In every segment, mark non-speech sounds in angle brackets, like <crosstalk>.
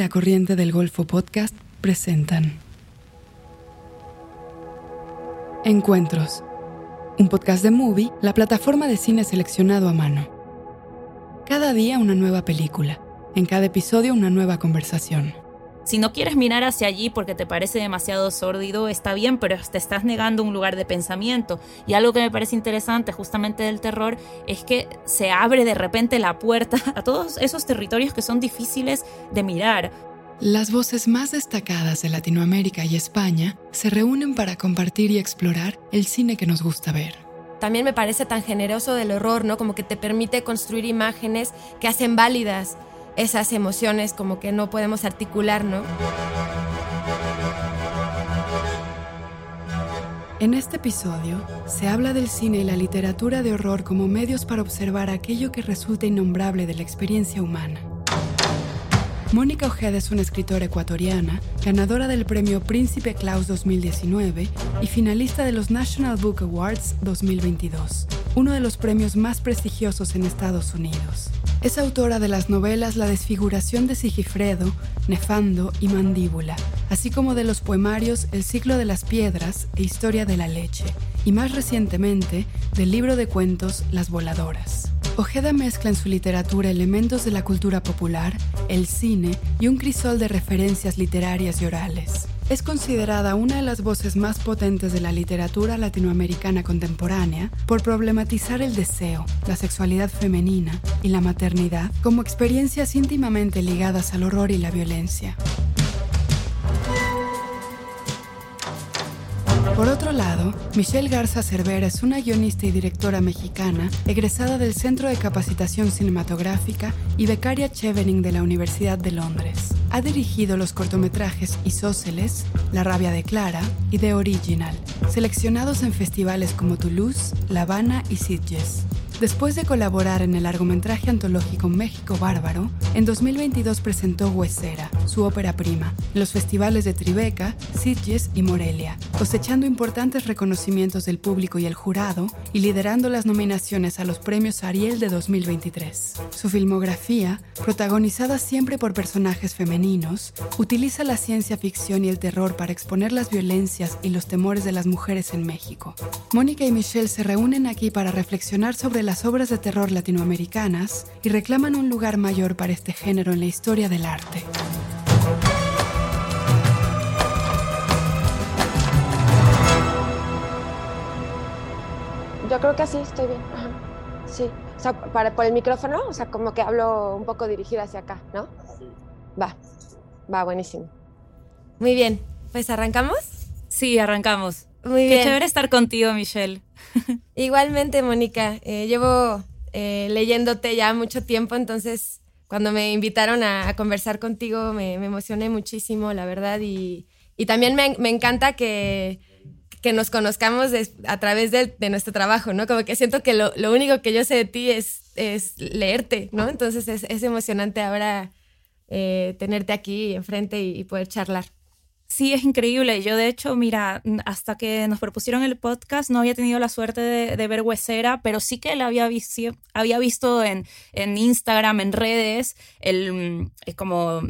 La Corriente del Golfo Podcast presentan Encuentros, un podcast de Movie, la plataforma de cine seleccionado a mano. Cada día una nueva película, en cada episodio una nueva conversación. Si no quieres mirar hacia allí porque te parece demasiado sórdido, está bien, pero te estás negando un lugar de pensamiento. Y algo que me parece interesante justamente del terror es que se abre de repente la puerta <laughs> a todos esos territorios que son difíciles de mirar. Las voces más destacadas de Latinoamérica y España se reúnen para compartir y explorar el cine que nos gusta ver. También me parece tan generoso del horror, ¿no? Como que te permite construir imágenes que hacen válidas esas emociones como que no podemos articular, ¿no? En este episodio se habla del cine y la literatura de horror como medios para observar aquello que resulta innombrable de la experiencia humana. Mónica Ojeda es una escritora ecuatoriana, ganadora del premio Príncipe Claus 2019 y finalista de los National Book Awards 2022, uno de los premios más prestigiosos en Estados Unidos. Es autora de las novelas La desfiguración de Sigifredo, Nefando y Mandíbula, así como de los poemarios El ciclo de las piedras e Historia de la leche, y más recientemente del libro de cuentos Las voladoras. Ojeda mezcla en su literatura elementos de la cultura popular, el cine y un crisol de referencias literarias y orales. Es considerada una de las voces más potentes de la literatura latinoamericana contemporánea por problematizar el deseo, la sexualidad femenina y la maternidad como experiencias íntimamente ligadas al horror y la violencia. Por otro lado, Michelle Garza Cervera es una guionista y directora mexicana egresada del Centro de Capacitación Cinematográfica y becaria Chevening de la Universidad de Londres. Ha dirigido los cortometrajes Isósceles, La rabia de Clara y The Original, seleccionados en festivales como Toulouse, La Habana y Sitges. Después de colaborar en el largometraje antológico México Bárbaro, en 2022 presentó Huesera, su ópera prima, en los festivales de Tribeca, Sitges y Morelia, cosechando importantes reconocimientos del público y el jurado y liderando las nominaciones a los premios Ariel de 2023. Su filmografía, protagonizada siempre por personajes femeninos, utiliza la ciencia ficción y el terror para exponer las violencias y los temores de las mujeres en México. Mónica y Michelle se reúnen aquí para reflexionar sobre las obras de terror latinoamericanas y reclaman un lugar mayor para este género en la historia del arte. Yo creo que así estoy bien. Ajá. Sí. O sea, para, por el micrófono, o sea, como que hablo un poco dirigida hacia acá, ¿no? Va. Va, buenísimo. Muy bien. Pues arrancamos. Sí, arrancamos. Muy Qué bien. chévere estar contigo, Michelle. <laughs> Igualmente, Mónica. eh, llevo eh, leyéndote ya mucho tiempo, entonces cuando me invitaron a, conversar contigo me, emocioné muchísimo, la verdad, y, también me, encanta que, que nos conozcamos a través de, nuestro trabajo, ¿no? Como que siento que lo, único que yo sé de ti es, es leerte, ¿no? Entonces es, es emocionante ahora eh, tenerte aquí enfrente y poder charlar. Sí, es increíble. Yo, de hecho, mira, hasta que nos propusieron el podcast, no había tenido la suerte de, de ver Huesera, pero sí que la había, visto había visto en, en Instagram, en redes, el, mm, eh, como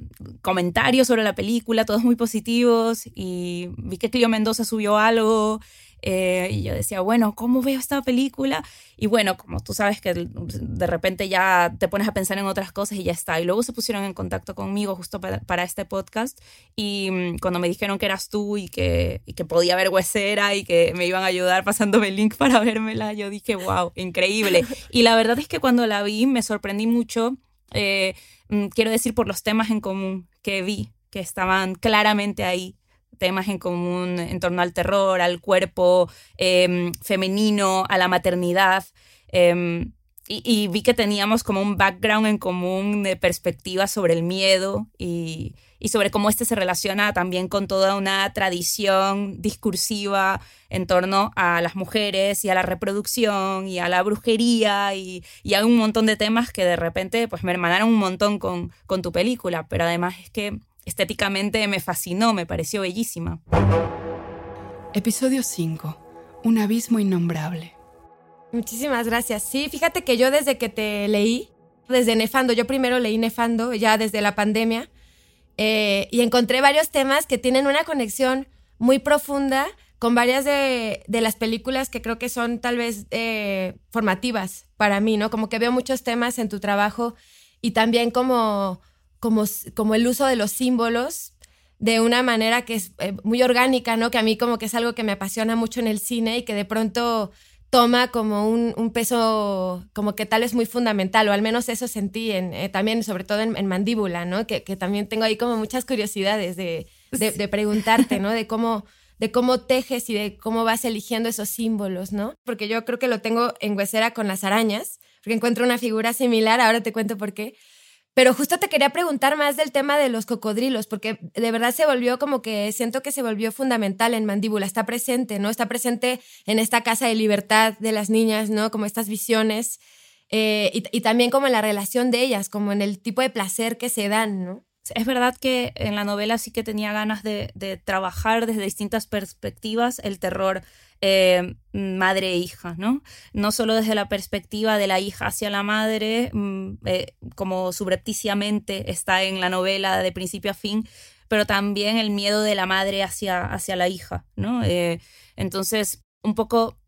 comentarios sobre la película, todos muy positivos, y vi que Clio Mendoza subió algo. Eh, y yo decía, bueno, ¿cómo veo esta película? Y bueno, como tú sabes que de repente ya te pones a pensar en otras cosas y ya está. Y luego se pusieron en contacto conmigo justo para, para este podcast. Y mm, cuando me dijeron que eras tú y que, y que podía ver Huesera y que me iban a ayudar pasándome el link <laughs> para vérmela, yo dije, wow, increíble. Y la verdad es que cuando la vi me sorprendí mucho, eh, mm, quiero decir, por los temas en común que vi, que estaban claramente ahí temas en común en torno al terror, al cuerpo eh, femenino, a la maternidad. eh, y, vi que teníamos como un background en común de perspectiva sobre el miedo y, sobre cómo este se relaciona también con toda una tradición discursiva en torno a las mujeres y a la reproducción y a la brujería y, a un montón de temas que de repente pues me hermanaron un montón con tu película, pero además es que estéticamente me fascinó, me pareció bellísima. Episodio 5. Un abismo innombrable. Muchísimas gracias. Sí, fíjate que yo desde que te leí, desde Nefando, yo primero leí Nefando, ya desde la pandemia, eh, y encontré varios temas que tienen una conexión muy profunda con varias de, las películas que creo que son tal vez eh, formativas para mí, ¿no? Como que veo muchos temas en tu trabajo y también como, como, como el uso de los símbolos de una manera que es eh, muy orgánica, ¿no? Que a mí como que es algo que me apasiona mucho en el cine y que de pronto toma como un, peso como que tal es muy fundamental, o al menos eso sentí en, eh, también, sobre todo en, Mandíbula, ¿no? Que, también tengo ahí como muchas curiosidades de, de preguntarte, ¿no? De <laughs> cómo de cómo tejes y de cómo vas eligiendo esos símbolos, ¿no? Porque yo creo que lo tengo en huesera con las arañas, porque encuentro una figura similar, ahora te cuento por qué. Pero justo te quería preguntar más del tema de los cocodrilos, porque de verdad se volvió como que siento que se volvió fundamental en Mandíbula, está presente, ¿no? Está presente en esta casa de libertad de las niñas, ¿no? Como estas visiones, eh, y, y también como en la relación de ellas, como en el tipo de placer que se dan, ¿no? Es verdad que en la novela sí que tenía ganas de, trabajar desde distintas perspectivas el terror eh, madre e hija, ¿no? No solo desde la perspectiva de la hija hacia la madre, mm, eh, como subrepticiamente está en la novela de principio a fin, pero también el miedo de la madre hacia, hacia la hija, ¿no? Eh, entonces, un poco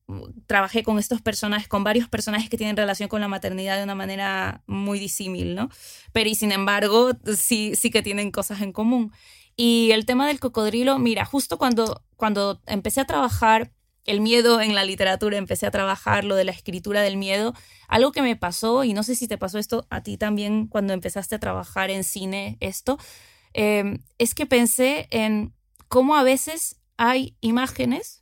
trabajé con estos personajes, con varios personajes que tienen relación con la maternidad de una manera muy disímil, ¿no? Pero y sin embargo, sí, sí que tienen cosas en común. Y el tema del cocodrilo, mira, justo cuando, cuando empecé a trabajar el miedo en la literatura, empecé a trabajar lo de la escritura del miedo, algo que me pasó, y no sé si te pasó esto a ti también cuando empezaste a trabajar en cine, esto, eh, es que pensé en cómo a veces hay imágenes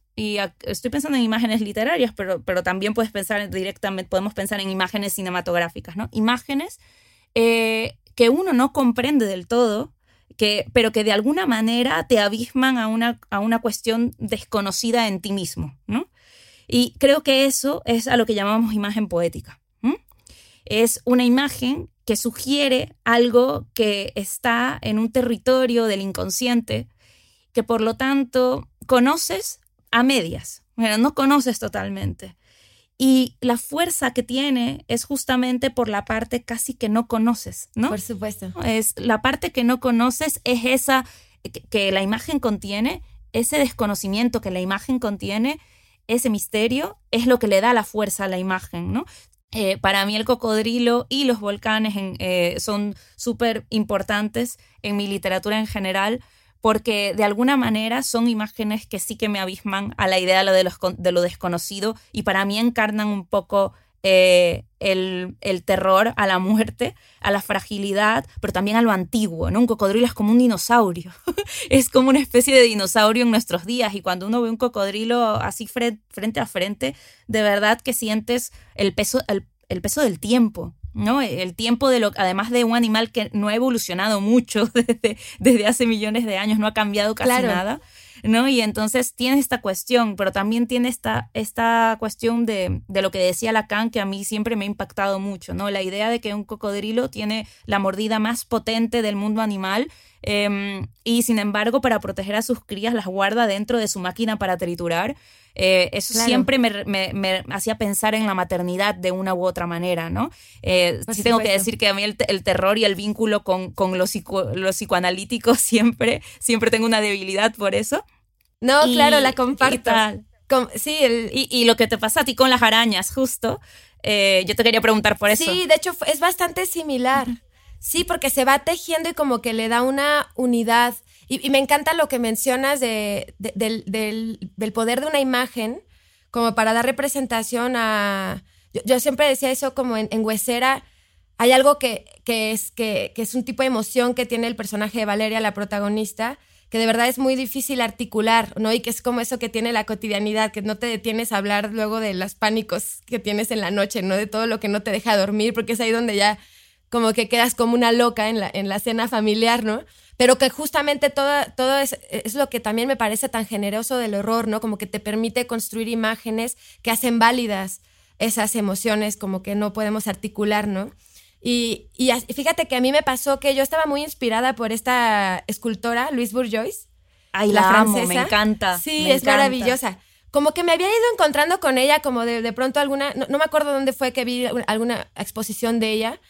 estoy pensando en imágenes literarias, pero, pero también puedes pensar directamente, podemos pensar en imágenes cinematográficas, ¿no? Imágenes eh, que uno no comprende del todo, que, pero que de alguna manera te abisman a una, a una cuestión desconocida en ti mismo. Y creo que eso es a lo que llamamos imagen poética. Es una imagen que sugiere algo que está en un territorio del inconsciente, que por lo tanto conoces, a medias, bueno, no conoces totalmente. Y la fuerza que tiene es justamente por la parte casi que no conoces, ¿no? Por supuesto. Es la parte que no conoces es esa que, la imagen contiene, ese desconocimiento que la imagen contiene, ese misterio es lo que le da la fuerza a la imagen, ¿no? Eh, para mí el cocodrilo y los volcanes eh, son súper importantes en mi literatura en general porque de alguna manera son imágenes que sí que me abisman a la idea de lo, de lo desconocido y para mí encarnan un poco eh, el, terror a la muerte, a la fragilidad, pero también a lo antiguo, ¿no? Un cocodrilo es como un dinosaurio, <laughs> es como una especie de dinosaurio en nuestros días y cuando uno ve un cocodrilo así frente a frente, de verdad que sientes el peso, el peso del tiempo, ¿no? El tiempo de lo, además de un animal que no ha evolucionado mucho <laughs> desde, desde hace millones de años, no ha cambiado casi nada, ¿no? Y entonces tiene esta cuestión, pero también tiene esta, esta cuestión de, de, lo que decía Lacan, que a mí siempre me ha impactado mucho, ¿no? La idea de que un cocodrilo tiene la mordida más potente del mundo animal Em, y sin embargo, para proteger a sus crías, las guarda dentro de su máquina para triturar. Eh, eso siempre me, hacía pensar en la maternidad de una u otra manera, ¿no? Eh, sí tengo que decir que a mí el, terror y el vínculo con, con los, psicoanalíticos <laughs> siempre, siempre tengo una debilidad por eso. No, claro, la comparto. sí, y, lo que te pasa a ti con las arañas, justo. Eh, yo te quería preguntar por eso. Sí, de hecho es bastante similar. Sí, porque se va tejiendo y como que le da una unidad. Y, me encanta lo que mencionas de, del, poder de una imagen como para dar representación a... Yo, siempre decía eso como en, Huesera, hay algo que, que es, que, es un tipo de emoción que tiene el personaje de Valeria, la protagonista, que de verdad es muy difícil articular, ¿no? Y que es como eso que tiene la cotidianidad, que no te detienes a hablar luego de los pánicos que tienes en la noche, ¿no? De todo lo que no te deja dormir, porque es ahí donde ya como que quedas como una loca en la, en la cena familiar, ¿no? Pero que justamente todo, todo es, es, lo que también me parece tan generoso del horror, ¿no? Como que te permite construir imágenes que hacen válidas esas emociones como que no podemos articular, ¿no? Y, y, fíjate que a mí me pasó que yo estaba muy inspirada por esta escultora, Louise Bourgeois. Ay, la, francesa. me encanta. Sí, es maravillosa. Como que me había ido encontrando con ella, como de, de pronto alguna, no, no, me acuerdo dónde fue que vi alguna exposición de ella,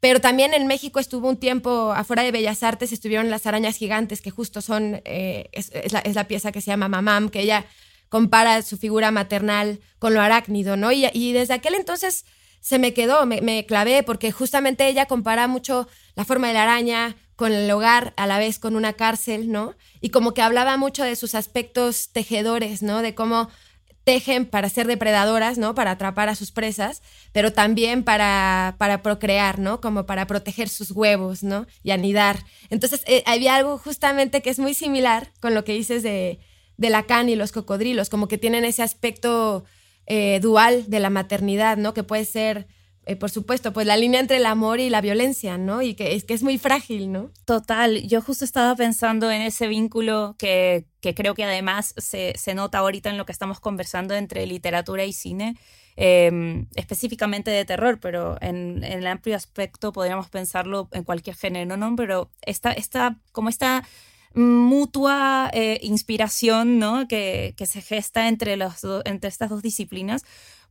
Pero también en México estuvo un tiempo, afuera de Bellas Artes, estuvieron las arañas gigantes, que justo son, eh, es, la, pieza que se llama Mamam, que ella compara su figura maternal con lo arácnido, ¿no? Y, y desde aquel entonces se me quedó, me, me, clavé, porque justamente ella compara mucho la forma de la araña con el hogar, a la vez con una cárcel, ¿no? Y como que hablaba mucho de sus aspectos tejedores, ¿no? De cómo tejen para ser depredadoras, ¿no? Para atrapar a sus presas, pero también para, para procrear, ¿no? Como para proteger sus huevos, ¿no? Y anidar. Entonces, eh, había algo justamente que es muy similar con lo que dices de, de Lacan y los cocodrilos, como que tienen ese aspecto eh, dual de la maternidad, ¿no? Que puede ser, eh, por supuesto, pues la línea entre el amor y la violencia, ¿no? Y que es, que es muy frágil, ¿no? Total, yo justo estaba pensando en ese vínculo que, que creo que además se, se, nota ahorita en lo que estamos conversando entre literatura y cine. Em, específicamente de terror, pero en, en, el amplio aspecto podríamos pensarlo en cualquier género, ¿no? Pero esta, esta, como esta mutua eh, inspiración ¿no? que, que, se gesta entre, los entre estas dos disciplinas,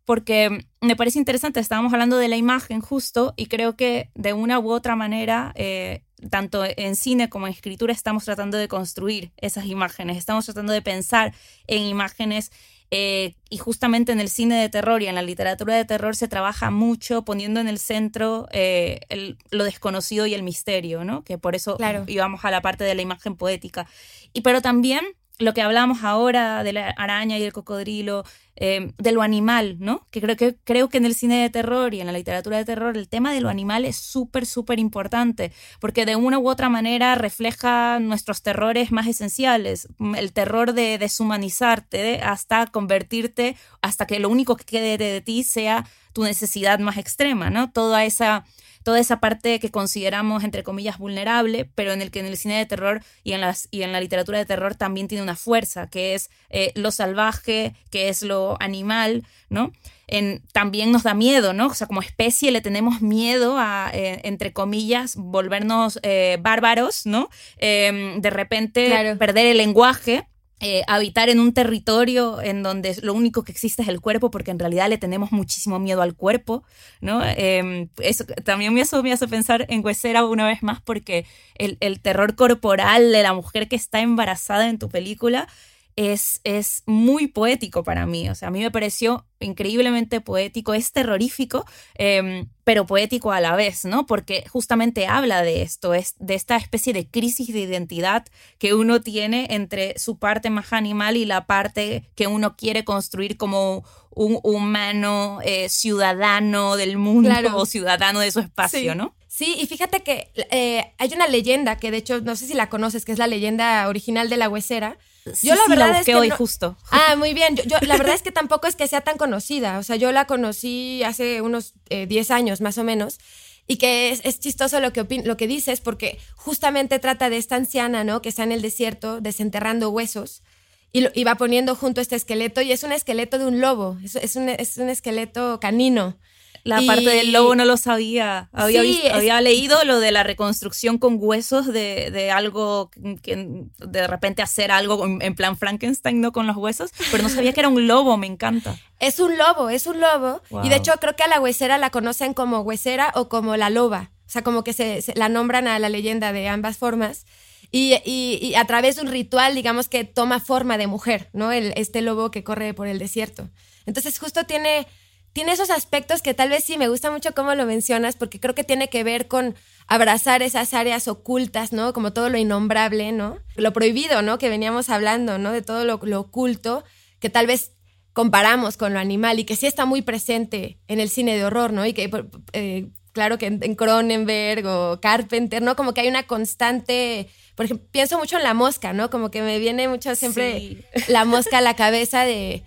porque me parece interesante, estábamos hablando de la imagen justo y creo que de una u otra manera, eh, tanto en cine como en escritura, estamos tratando de construir esas imágenes, estamos tratando de pensar en imágenes eh, y justamente en el cine de terror y en la literatura de terror se trabaja mucho poniendo en el centro eh, lo desconocido y el misterio, ¿no? Que por eso íbamos a la parte de la imagen poética. Y pero también lo que hablamos ahora de la araña y el cocodrilo, eh, de lo animal, ¿no? Que creo, que creo que en el cine de terror y en la literatura de terror el tema de lo animal es súper, súper importante, porque de una u otra manera refleja nuestros terrores más esenciales, el terror de deshumanizarte hasta convertirte, hasta que lo único que quede de ti sea tu necesidad más extrema, ¿no? Toda esa toda esa parte que consideramos, entre comillas, vulnerable, pero en el que en el cine de terror y en, las, y en la literatura de terror también tiene una fuerza, que es eh, lo salvaje, que es lo animal, ¿no? En, también nos da miedo, ¿no? O sea, como especie le tenemos miedo a, eh, entre comillas, volvernos eh, bárbaros, ¿no? Em, de repente perder el lenguaje eh, habitar en un territorio en donde lo único que existe es el cuerpo, porque en realidad le tenemos muchísimo miedo al cuerpo, ¿no? Em, eso también me hace, me pensar en Huesera una vez más, porque el, el, terror corporal de la mujer que está embarazada en tu película es, es muy poético para mí. O sea, a mí me pareció increíblemente poético, es terrorífico, em, pero poético a la vez, ¿no? Porque justamente habla de esto, es de esta especie de crisis de identidad que uno tiene entre su parte más animal y la parte que uno quiere construir como un humano eh, ciudadano del mundo o ciudadano de su espacio, ¿no? Sí, y fíjate que eh, hay una leyenda que de hecho no sé si la conoces, que es la leyenda original de la huesera, yo la verdad es que hoy justo. <laughs> Ah, muy bien. Yo, la verdad es que tampoco es que sea tan conocida. O sea, yo la conocí hace unos 10 eh, años más o menos. Y que es, chistoso lo que, lo que dices, porque justamente trata de esta anciana, ¿no? Que está en el desierto desenterrando huesos y, lo, va poniendo junto este esqueleto. Y es un esqueleto de un lobo. Es, un, es un esqueleto canino. La parte del lobo no lo sabía. Había, había leído lo de la reconstrucción con huesos de, de, algo que de repente hacer algo en plan Frankenstein, ¿no? Con los huesos, pero no sabía que era un lobo, me encanta. <laughs> Es un lobo, es un lobo. Y de hecho creo que a la huesera la conocen como huesera o como la loba. O sea, como que se, la nombran a la leyenda de ambas formas. Y, y, a través de un ritual, digamos que toma forma de mujer, ¿no? El, este lobo que corre por el desierto. Entonces justo tiene tiene esos aspectos que tal vez sí me gusta mucho cómo lo mencionas, porque creo que tiene que ver con abrazar esas áreas ocultas, ¿no? Como todo lo innombrable, ¿no? Lo prohibido, ¿no? Que veníamos hablando, ¿no? De todo lo, oculto, que tal vez comparamos con lo animal y que sí está muy presente en el cine de horror, ¿no? Y que, eh, claro que en, Cronenberg o Carpenter, ¿no? Como que hay una constante, por ejemplo, pienso mucho en la mosca, ¿no? Como que me viene mucho siempre la mosca a la cabeza de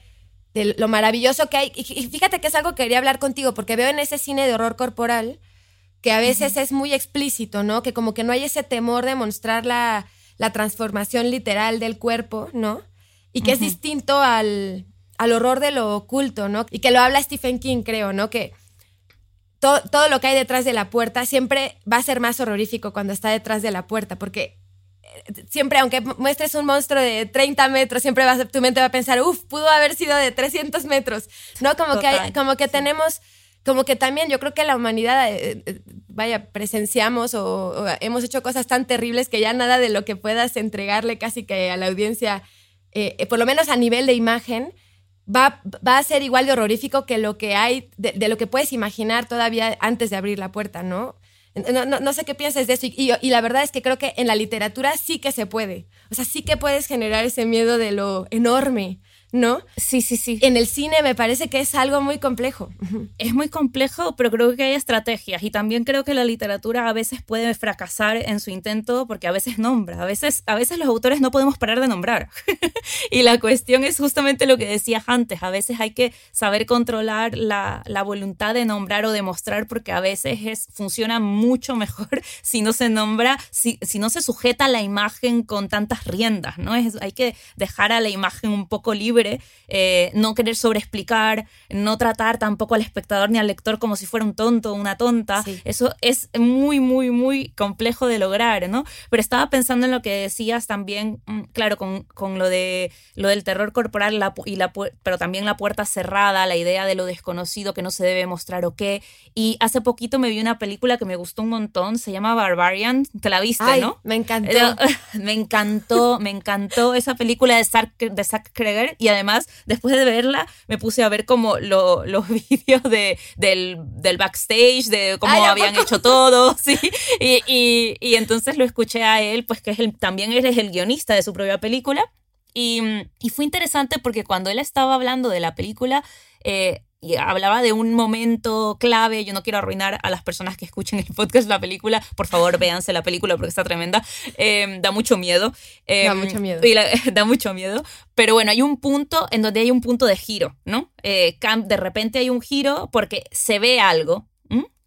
de lo maravilloso que hay. Y fíjate que es algo que quería hablar contigo, porque veo en ese cine de horror corporal que a veces es muy explícito, ¿no? Que como que no hay ese temor de mostrar la, la transformación literal del cuerpo, ¿no? Y que es distinto al, al horror de lo oculto, ¿no? Y que lo habla Stephen King, creo, ¿no? Que todo, todo lo que hay detrás de la puerta siempre va a ser más horrorífico cuando está detrás de la puerta, porque siempre, aunque muestres un monstruo de 30 metros, siempre vas, tu mente va a pensar, uff, pudo haber sido de 300 metros, ¿no? Como que, como que tenemos como que también yo creo que la humanidad, eh, eh, vaya, presenciamos o, hemos hecho cosas tan terribles que ya nada de lo que puedas entregarle casi que a la audiencia, eh, por lo menos a nivel de imagen, va, va, a ser igual de horrorífico que lo que hay, de, lo que puedes imaginar todavía antes de abrir la puerta, ¿no? No, no, sé qué piensas de eso. Y, y, la verdad es que creo que en la literatura sí que se puede. O sea, sí que puedes generar ese miedo de lo enorme. ¿No? Sí, sí, sí. En el cine me parece que es algo muy complejo. Es muy complejo, pero creo que hay estrategias y también creo que la literatura a veces puede fracasar en su intento porque a veces nombra, a veces, a veces los autores no podemos parar de nombrar. <laughs> y la cuestión es justamente lo que decías antes, a veces hay que saber controlar la, voluntad de nombrar o de mostrar porque a veces es, funciona mucho mejor <laughs> si no se nombra, si, si no se sujeta la imagen con tantas riendas, ¿no? Es, hay que dejar a la imagen un poco libre eh, no querer sobreexplicar, no tratar tampoco al espectador ni al lector como si fuera un tonto o una tonta. Eso es muy, muy, muy complejo de lograr, ¿no? Pero estaba pensando en lo que decías también, mm, claro, con, con lo, de, lo del terror corporal, la, y la, pero también la puerta cerrada, la idea de lo desconocido que no se debe mostrar o qué. Y hace poquito me vi una película que me gustó un montón, se llama Barbarian, te la viste, ¿no? Me encantó. <laughs> me encantó, me encantó esa película de Zack, de Zack Kreger y además después de verla me puse a ver como los <laughs> vídeos de, del, del, backstage, de cómo habían hecho todo, <laughs> ¿sí? Y, y, entonces lo escuché a él, pues que es el, también eres el guionista de su propia película. Y, y, fue interesante porque cuando él estaba hablando de la película, eh, y hablaba de un momento clave. Yo no quiero arruinar a las personas que escuchen el podcast, la película. Por favor, véanse la película porque está tremenda. Em, da mucho miedo. da em, mucho miedo. <laughs> da mucho miedo. Pero bueno, hay un punto en donde hay un punto de giro, ¿no? Eh, de repente hay un giro porque se ve algo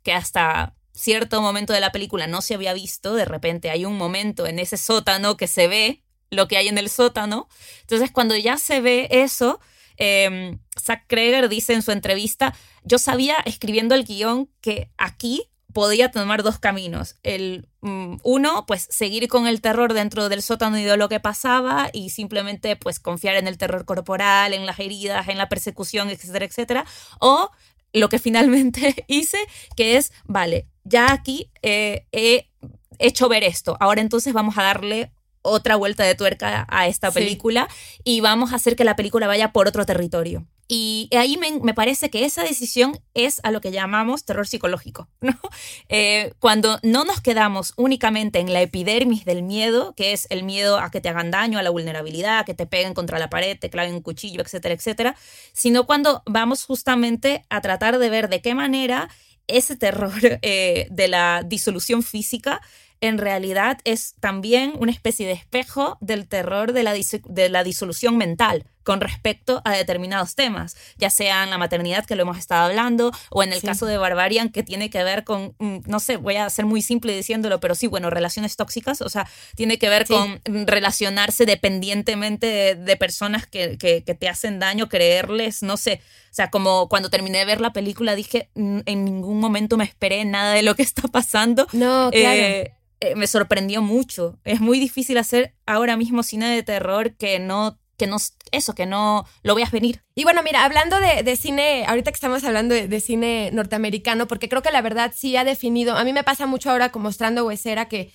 que hasta cierto momento de la película no se había visto. De repente hay un momento en ese sótano que se ve lo que hay en el sótano. Entonces, cuando ya se ve eso eh, Zach Kreger dice en su entrevista, yo sabía escribiendo el guion que aquí podía tomar dos caminos. El mm, uno, pues seguir con el terror dentro del sótano y de lo que pasaba y simplemente pues confiar en el terror corporal, en las heridas, en la persecución, etcétera, etcétera. O lo que <laughs> finalmente hice, que es, vale, ya aquí eh, he hecho ver esto, ahora entonces vamos a darle otra vuelta de tuerca a esta película y vamos a hacer que la película vaya por otro territorio. Y ahí me, parece que esa decisión es a lo que llamamos terror psicológico, <laughs> ¿no? Eh, cuando no nos quedamos únicamente en la epidermis del miedo, que es el miedo a que te hagan daño, a la vulnerabilidad, a que te peguen contra la pared, te claven un cuchillo, etcétera, etcétera, sino cuando vamos justamente a tratar de ver de qué manera ese terror <laughs> eh, de la disolución física en realidad es también una especie de espejo del terror de la, de la disolución mental con respecto a determinados temas, ya sea en la maternidad, que lo hemos estado hablando, o en el caso de Barbarian, que tiene que ver con, mm, no sé, voy a ser muy simple diciéndolo, pero sí, bueno, relaciones tóxicas, o sea, tiene que ver con relacionarse dependientemente de, personas que, que, te hacen daño, creerles, no sé, o sea, como cuando terminé de ver la película dije, mm, en ningún momento me esperé nada de lo que está pasando. No, claro. Eh, eh, me sorprendió mucho. Es muy difícil hacer ahora mismo cine de terror que no que no, eso, que no lo veas venir. Y bueno, mira, hablando de, cine, ahorita que estamos hablando de, cine norteamericano, porque creo que la verdad sí ha definido, a mí me pasa mucho ahora como mostrando Huesera que,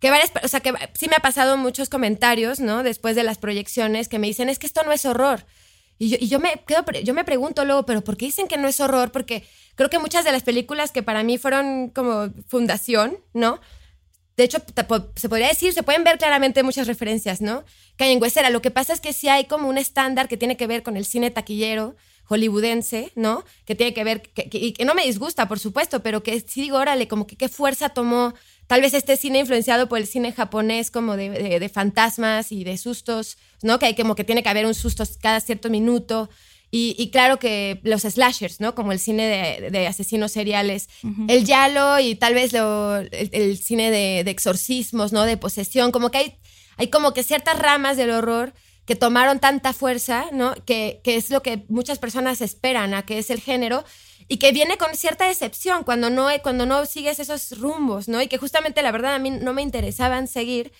que varias, o sea, que sí me ha pasado muchos comentarios, ¿no? Después de las proyecciones que me dicen, es que esto no es horror. Y yo, me quedo, yo me pregunto luego, pero ¿por qué dicen que no es horror? Porque creo que muchas de las películas que para mí fueron como fundación, ¿no? De hecho, se podría decir, se pueden ver claramente muchas referencias, ¿no? Que hay en Huesera. Lo que pasa es que sí hay como un estándar que tiene que ver con el cine taquillero hollywoodense, ¿no? Que tiene que ver, y que no me disgusta, por supuesto, pero que sí digo, órale, como que qué fuerza tomó tal vez este cine influenciado por el cine japonés, como de, fantasmas y de sustos, ¿no? Que hay como que tiene que haber un susto cada cierto minuto. Y, claro que los slashers, ¿no? Como el cine de, asesinos seriales, el yalo y tal vez el, cine de, exorcismos, ¿no? De posesión, como que hay, hay como que ciertas ramas del horror que tomaron tanta fuerza, ¿no? Que, que, es lo que muchas personas esperan a que es el género y que viene con cierta decepción cuando no, cuando no sigues esos rumbos, ¿no? Y que justamente la verdad a mí no me interesaban seguir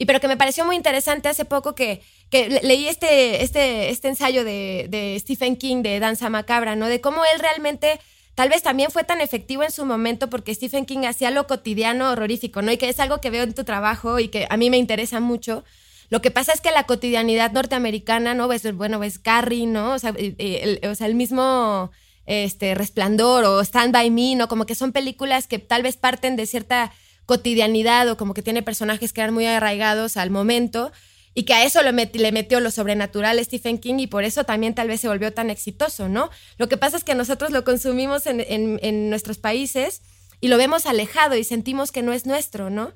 y pero que me pareció muy interesante hace poco que, que leí este, este, este ensayo de, Stephen King de Danza Macabra, ¿no? De cómo él realmente tal vez también fue tan efectivo en su momento porque Stephen King hacía lo cotidiano horrorífico, ¿no? Y que es algo que veo en tu trabajo y que a mí me interesa mucho. Lo que pasa es que la cotidianidad norteamericana, ¿no? Ves, bueno, ves Carrie, ¿no? O sea, el, el mismo este, Resplandor o Stand By Me, ¿no? Como que son películas que tal vez parten de cierta cotidianidad o como que tiene personajes que eran muy arraigados al momento y que a eso le, metió lo sobrenatural Stephen King y por eso también tal vez se volvió tan exitoso, ¿no? Lo que pasa es que nosotros lo consumimos en, nuestros países y lo vemos alejado y sentimos que no es nuestro, ¿no?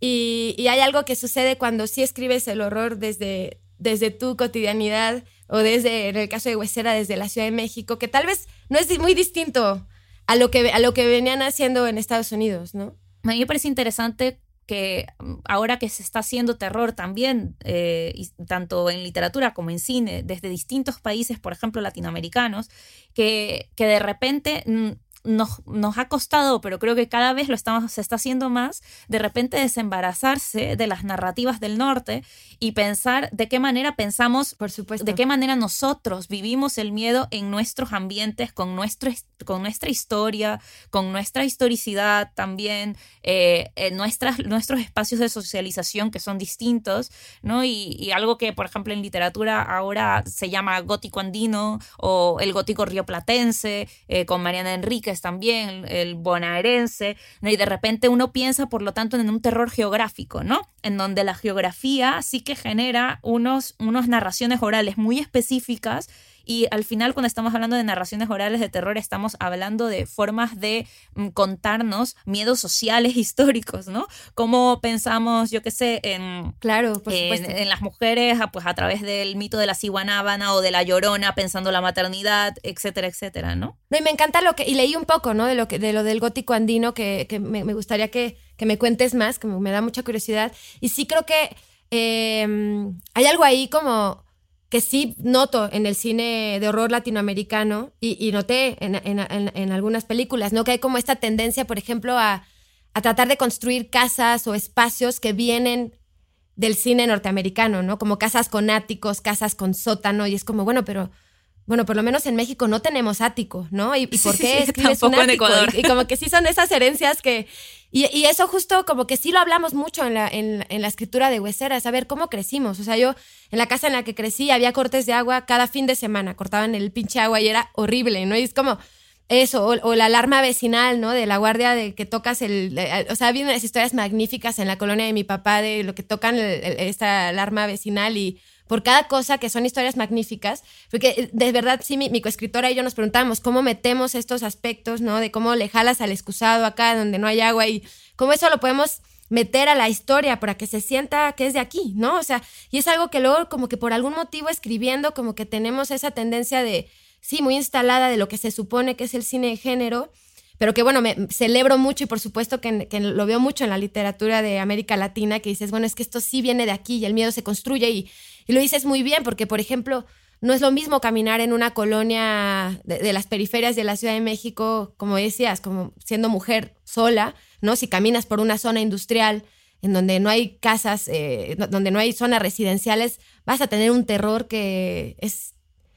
Y, y, hay algo que sucede cuando sí escribes el horror desde, desde tu cotidianidad o desde, en el caso de Huesera, desde la Ciudad de México, que tal vez no es muy distinto a lo que, a lo que venían haciendo en Estados Unidos, ¿no? A mí me parece interesante que mm, ahora que se está haciendo terror también, eh, tanto en literatura como en cine, desde distintos países, por ejemplo, latinoamericanos, que, que de repente mm, nos, nos, ha costado, pero creo que cada vez lo estamos, se está haciendo más, de repente desembarazarse de las narrativas del norte y pensar de qué manera pensamos, por supuesto, de qué manera nosotros vivimos el miedo en nuestros ambientes, con, nuestro, con nuestra historia, con nuestra historicidad también, eh, en nuestras, nuestros espacios de socialización que son distintos, ¿no? Y, y, algo que, por ejemplo, en literatura ahora se llama gótico andino o el gótico rioplatense, eh, con Mariana Enríquez también, el bonaerense, y de repente uno piensa, por lo tanto, en un terror geográfico, ¿no? En donde la geografía sí que genera unos, unas narraciones orales muy específicas y al final, cuando estamos hablando de narraciones orales de terror, estamos hablando de formas de mm, contarnos miedos sociales <laughs> históricos, ¿no? Cómo pensamos, yo qué sé, en, claro, en, las mujeres, pues a través del mito de la ciguanábana o de la llorona, pensando la maternidad, etcétera, etcétera, ¿no? No, y me encanta lo que, y leí un poco, ¿no? De lo, que, de lo del gótico andino, que, que me, gustaría que, que, me cuentes más, que me, da mucha curiosidad. Y sí creo que em, hay algo ahí como que sí noto en el cine de horror latinoamericano y, noté en, algunas películas, ¿no? Que hay como esta tendencia, por ejemplo, a, tratar de construir casas o espacios que vienen del cine norteamericano, ¿no? Como casas con áticos, casas con sótano, y es como, bueno, pero bueno, por lo menos en México no tenemos ático, ¿no? ¿Y, por qué escribes <laughs> un ático? Y, como que sí son esas herencias que... Y, eso justo como que sí lo hablamos mucho en la, en, la escritura de Huesera, saber cómo crecimos. O sea, yo en la casa en la que crecí había cortes de agua cada fin de semana, cortaban el pinche agua y era horrible, ¿no? Y es como eso, o, la alarma vecinal, ¿no? De la guardia de que tocas el... o sea, había unas historias magníficas en la colonia de mi papá de lo que tocan esta alarma vecinal y por cada cosa, que son historias magníficas, porque eh, de verdad sí, mi, mi coescritora y yo nos preguntábamos cómo metemos estos aspectos, ¿no? De cómo le jalas al excusado acá donde no hay agua y cómo eso lo podemos meter a la historia para que se sienta que es de aquí, ¿no? O sea, y es algo que luego como que por algún motivo escribiendo como que tenemos esa tendencia de, sí, muy instalada de lo que se supone que es el cine de género, pero que bueno, me celebro mucho y por supuesto que, que, lo veo mucho en la literatura de América Latina, que dices, bueno, es que esto sí viene de aquí y el miedo se construye y, y lo dices muy bien, porque, por ejemplo, no es lo mismo caminar en una colonia de, las periferias de la Ciudad de México, como decías, como siendo mujer sola, ¿no? Si caminas por una zona industrial en donde no hay casas, eh, donde no hay zonas residenciales, vas a tener un terror que es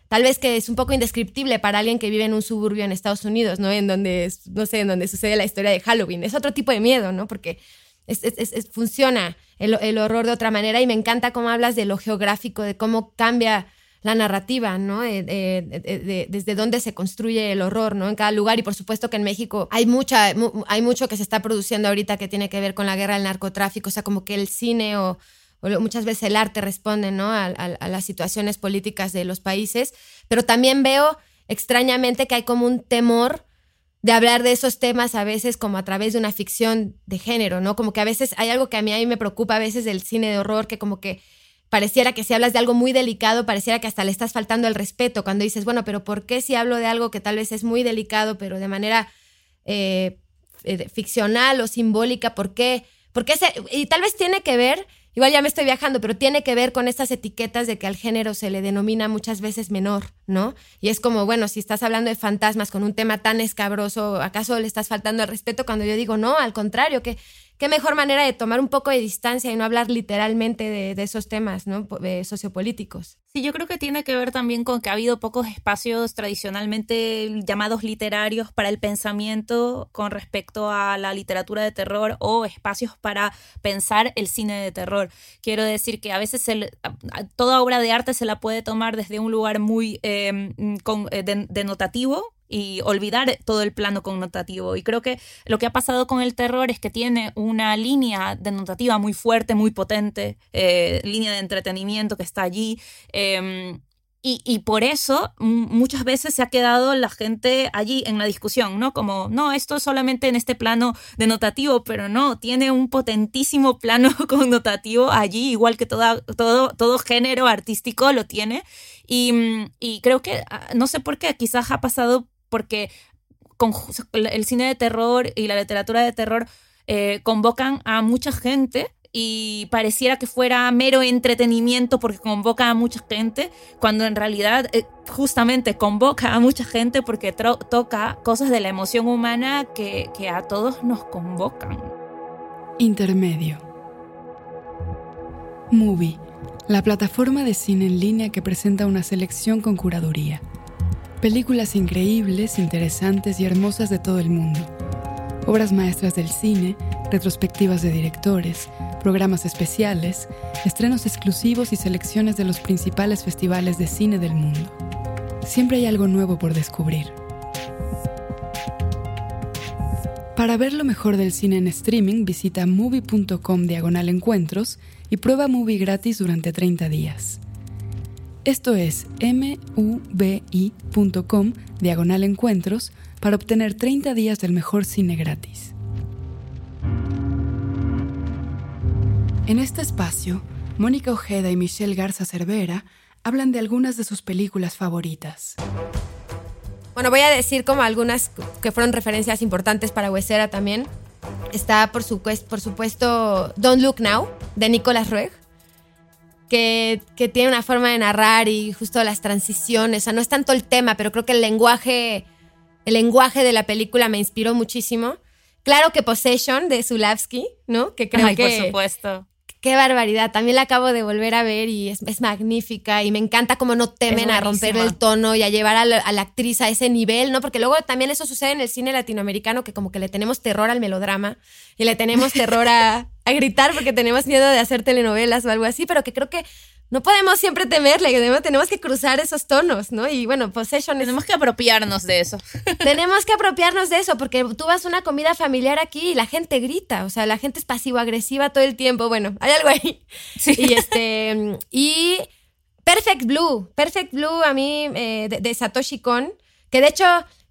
tal vez que es un poco indescriptible para alguien que vive en un suburbio en Estados Unidos, ¿no? En donde, no sé, en donde sucede la historia de Halloween. Es otro tipo de miedo, ¿no? Porque es, funciona el, horror de otra manera y me encanta cómo hablas de lo geográfico, de cómo cambia la narrativa, ¿no? desde dónde se construye el horror, ¿no? En cada lugar y por supuesto que en México hay mucha, hay mucho que se está produciendo ahorita que tiene que ver con la guerra del narcotráfico, o sea, como que el cine o, muchas veces el arte responde, ¿no? A, a las situaciones políticas de los países, pero también veo extrañamente que hay como un temor de hablar de esos temas a veces como a través de una ficción de género, ¿no? Como que a veces hay algo que a mí, a mí me preocupa a veces del cine de horror, que como que pareciera que si hablas de algo muy delicado, pareciera que hasta le estás faltando el respeto cuando dices, bueno, pero ¿por qué si hablo de algo que tal vez es muy delicado, pero de manera eh, eh, ficcional o simbólica? ¿Por qué? Porque y tal vez tiene que ver, igual ya me estoy viajando, pero tiene que ver con estas etiquetas de que al género se le denomina muchas veces menor, ¿no? Y es como, bueno, si estás hablando de fantasmas con un tema tan escabroso, ¿acaso le estás faltando al respeto cuando yo digo, no, al contrario, que qué mejor manera de tomar un poco de distancia y no hablar literalmente de, esos temas ¿no? sociopolíticos. Sí, yo creo que tiene que ver también con que ha habido pocos espacios tradicionalmente llamados literarios para el pensamiento con respecto a la literatura de terror o espacios para pensar el cine de terror. Quiero decir que a veces toda obra de arte se la puede tomar desde un lugar muy eh, eh, denotativo y olvidar todo el plano connotativo. Y creo que lo que ha pasado con el terror es que tiene una línea denotativa muy fuerte, muy potente, eh, línea de entretenimiento que está allí. Em, y, por eso muchas veces se ha quedado la gente allí en la discusión, ¿no? Como, no, esto es solamente en este plano denotativo, pero no, tiene un potentísimo plano <laughs> connotativo allí, igual que toda, todo, todo género artístico lo tiene. Y, y creo que, ah, no sé por qué, quizás ha pasado porque el cine de terror y la literatura de terror eh, convocan a mucha gente y pareciera que fuera mero entretenimiento porque convoca a mucha gente, cuando en realidad eh, justamente convoca a mucha gente porque toca cosas de la emoción humana que, que a todos nos convocan. Intermedio. Movie, la plataforma de cine en línea que presenta una selección con curaduría Películas increíbles, interesantes y hermosas de todo el mundo. Obras maestras del cine, retrospectivas de directores, programas especiales, estrenos exclusivos y selecciones de los principales festivales de cine del mundo. Siempre hay algo nuevo por descubrir. Para ver lo mejor del cine en streaming, visita movie.com diagonal encuentros y prueba movie gratis durante 30 días. Esto es mubi.com diagonal encuentros para obtener 30 días del mejor cine gratis. En este espacio, Mónica Ojeda y Michelle Garza Cervera hablan de algunas de sus películas favoritas. Bueno, voy a decir como algunas que fueron referencias importantes para Huesera también. Está, por, por supuesto, Don't Look Now, de Nicolas Roeg que, tiene una forma de narrar y justo las transiciones. O sea, no es tanto el tema, pero creo que el lenguaje, el lenguaje de la película me inspiró muchísimo. Claro que Possession de Zulavsky, ¿no? Que creo Ay, que. por supuesto. Qué barbaridad. También la acabo de volver a ver y es, magnífica. Y me encanta cómo no temen a romper el tono y a llevar a la, a la, actriz a ese nivel, ¿no? Porque luego también eso sucede en el cine latinoamericano, que como que le tenemos terror al melodrama y le tenemos terror a, a gritar porque tenemos miedo de hacer telenovelas o algo así, pero que creo que no podemos siempre temerle, tenemos que cruzar esos tonos, ¿no? Y bueno, Possession Tenemos que apropiarnos de eso. <laughs> tenemos que apropiarnos de eso, porque tú vas a una comida familiar aquí y la gente grita, o sea, la gente es pasivo-agresiva todo el tiempo, bueno, hay algo ahí. Sí. Y este, y Perfect Blue, Perfect Blue a mí, eh, de, de Satoshi Kon, que de hecho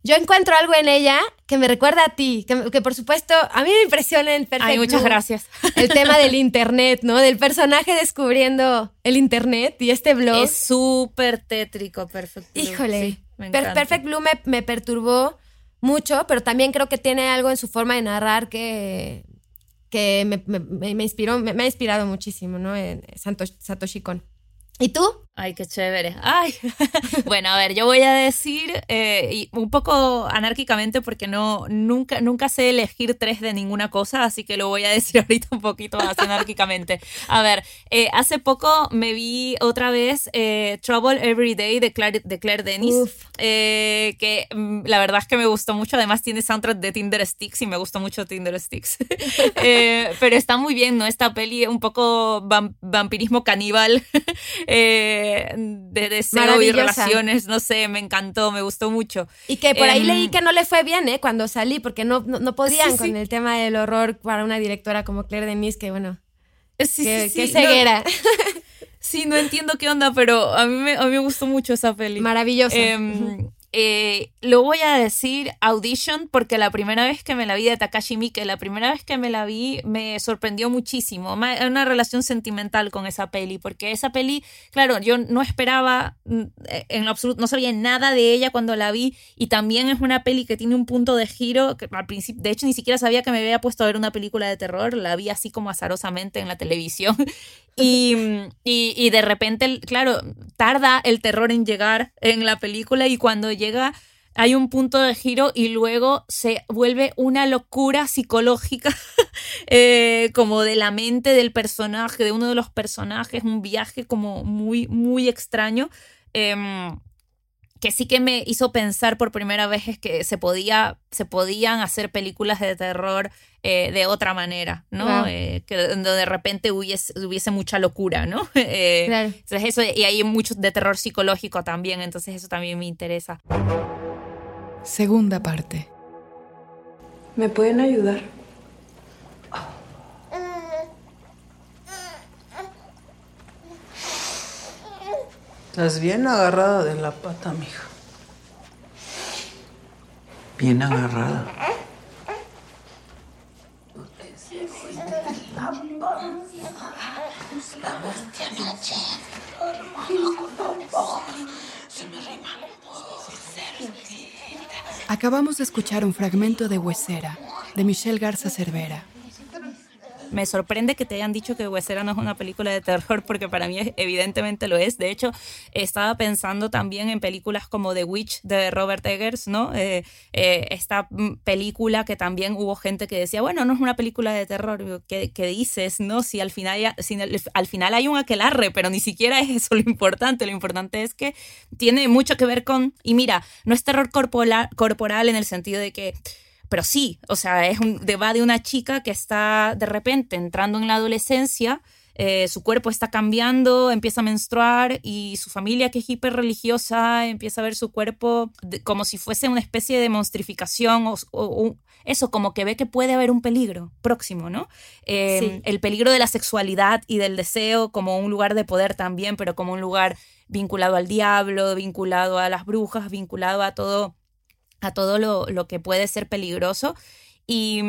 yo encuentro algo en ella que me recuerda a ti, que, por supuesto a mí me impresiona en Perfect Ay, muchas gracias. <laughs> El tema del internet, ¿no? Del personaje descubriendo el internet y este blog. Es súper tétrico, Perfect Blue. Híjole, Perfect Blue me, perturbó mucho, pero también creo que tiene algo en su forma de narrar que, que me, inspiró, me, ha inspirado muchísimo, ¿no? En Satoshi Kon. ¿Y tú? Ay, qué chévere. Ay. <laughs> bueno, a ver, yo voy a decir eh, y un poco anárquicamente porque no nunca nunca sé elegir tres de ninguna cosa, así que lo voy a decir <laughs> ahorita un poquito más anárquicamente. A ver, eh, hace poco me vi otra vez eh, Trouble Every Day de Claire, de Claire Denis, que mm, la verdad es que me gustó mucho. Además tiene soundtrack de Tinder Sticks y me gustó mucho Tinder Sticks. <laughs> pero está muy bien, ¿no? Esta peli un poco vampirismo caníbal. De deseo y relaciones, no sé, me encantó, me gustó mucho. Y que por ahí leí em, que no le fue bien, ¿eh? Cuando salí, porque no, no, podían con el tema del horror para una directora como Claire Denis, que bueno, sí, qué, ceguera. sí, no entiendo qué onda, pero a mí me, a mí me gustó mucho esa peli. Maravillosa. Em, eh, lo voy a decir Audition porque la primera vez que me la vi de Takashi Miike, la primera vez que me la vi me sorprendió muchísimo. Una relación sentimental con esa peli, porque esa peli, claro, yo no esperaba mm, en absoluto, no sabía nada de ella cuando la vi y también es una peli que tiene un punto de giro que al principio, de hecho ni siquiera sabía que me había puesto a ver una película de terror, la vi así como azarosamente en la televisión <laughs> y, y, y de repente, claro, tarda el terror en llegar en la película y cuando llega hay un punto de giro y luego se vuelve una locura psicológica <laughs> eh, como de la mente del personaje, de uno de los personajes, un viaje como muy, muy extraño. Em, que sí que me hizo pensar por primera vez que se, podía, se podían hacer películas de terror eh, de otra manera, ¿no? Eh, que donde de repente hubiese, hubiese mucha locura, ¿no? <laughs> claro. Entonces eso, y hay mucho de terror psicológico también, entonces eso también me interesa. Segunda parte. ¿Me pueden ayudar? Estás bien agarrada de la pata, mija. Bien agarrada. Acabamos de escuchar un fragmento de Huesera, de Michelle Garza Cervera, me sorprende que te hayan dicho que Huesera no es una película de terror, porque para mí evidentemente lo es. De hecho, estaba pensando también en películas como The Witch de Robert Eggers, ¿no? Eh, eh, esta mm, película que también hubo gente que decía, bueno, no es una película de terror, ¿qué, dices, no? Si al final, si al final hay un aquelarre, pero ni siquiera es eso lo importante. Lo importante es que tiene mucho que ver con, y mira, no es terror corporal, corporal en el sentido de que pero sí, o sea, es un, va de una chica que está de repente entrando en la adolescencia, eh, su cuerpo está cambiando, empieza a menstruar y su familia, que es hiper religiosa, empieza a ver su cuerpo como si fuese una especie de monstrificación o, eso, como que ve que puede haber un peligro próximo, ¿no? Em, el peligro de la sexualidad y del deseo como un lugar de poder también, pero como un lugar vinculado al diablo, vinculado a las brujas, vinculado a todo a todo lo, que puede ser peligroso. Y,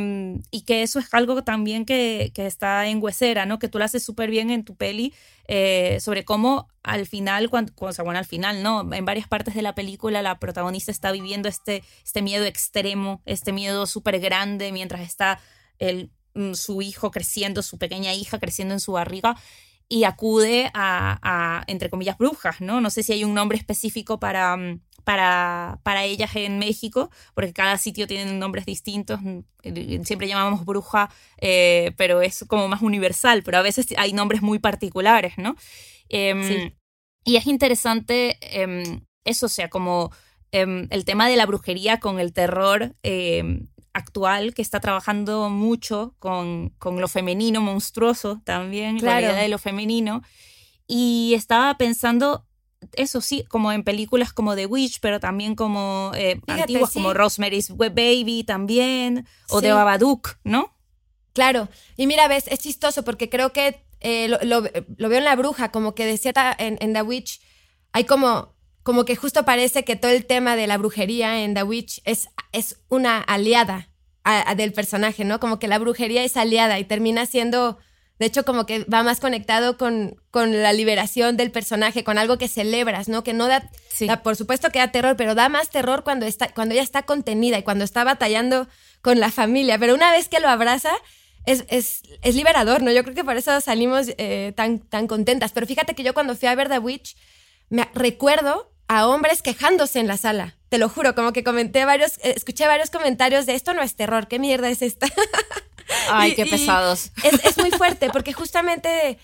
que eso es algo también que, está en Huesera, ¿no? Que tú lo haces súper bien en tu peli eh, sobre cómo al final, cuando, o sea, bueno, al final, ¿no? En varias partes de la película la protagonista está viviendo este, este miedo extremo, este miedo súper grande mientras está el, mm, su hijo creciendo, su pequeña hija creciendo en su barriga y acude a, entre comillas, brujas, ¿no? No sé si hay un nombre específico para, mm, para, para ellas en México, porque cada sitio tiene nombres distintos. Mm, siempre llamamos bruja, eh, pero es como más universal, pero a veces hay nombres muy particulares, ¿no? Em, y es interesante em, eso, o sea, como em, el tema de la brujería con el terror actual que está trabajando mucho con, con lo femenino, monstruoso también, la idea de lo femenino. Y estaba pensando, eso sí, como en películas como The Witch, pero también como eh, antiguas como Rosemary's Baby también, o de Babadook, ¿no? Claro, y mira, ves, es chistoso porque creo que eh, lo, lo, veo en La Bruja, como que de cierta, en, en The Witch hay como como que justo parece que todo el tema de la brujería en The Witch es, es una aliada del personaje, ¿no? Como que la brujería es aliada y termina siendo, de hecho, como que va más conectado con, con la liberación del personaje, con algo que celebras, ¿no? Que no da, por supuesto que da terror, pero da más terror cuando, está, cuando ella está contenida y cuando está batallando con la familia, pero una vez que lo abraza, es, es, es, liberador, ¿no? Yo creo que por eso salimos eh, tan, tan contentas. Pero fíjate que yo cuando fui a ver The Witch, me recuerdo a hombres quejándose en la sala. Te lo juro, como que comenté varios, eh, escuché varios comentarios de esto no es terror, ¿qué mierda es esta? <laughs> Ay, qué pesados. Es, muy <laughs> fuerte porque justamente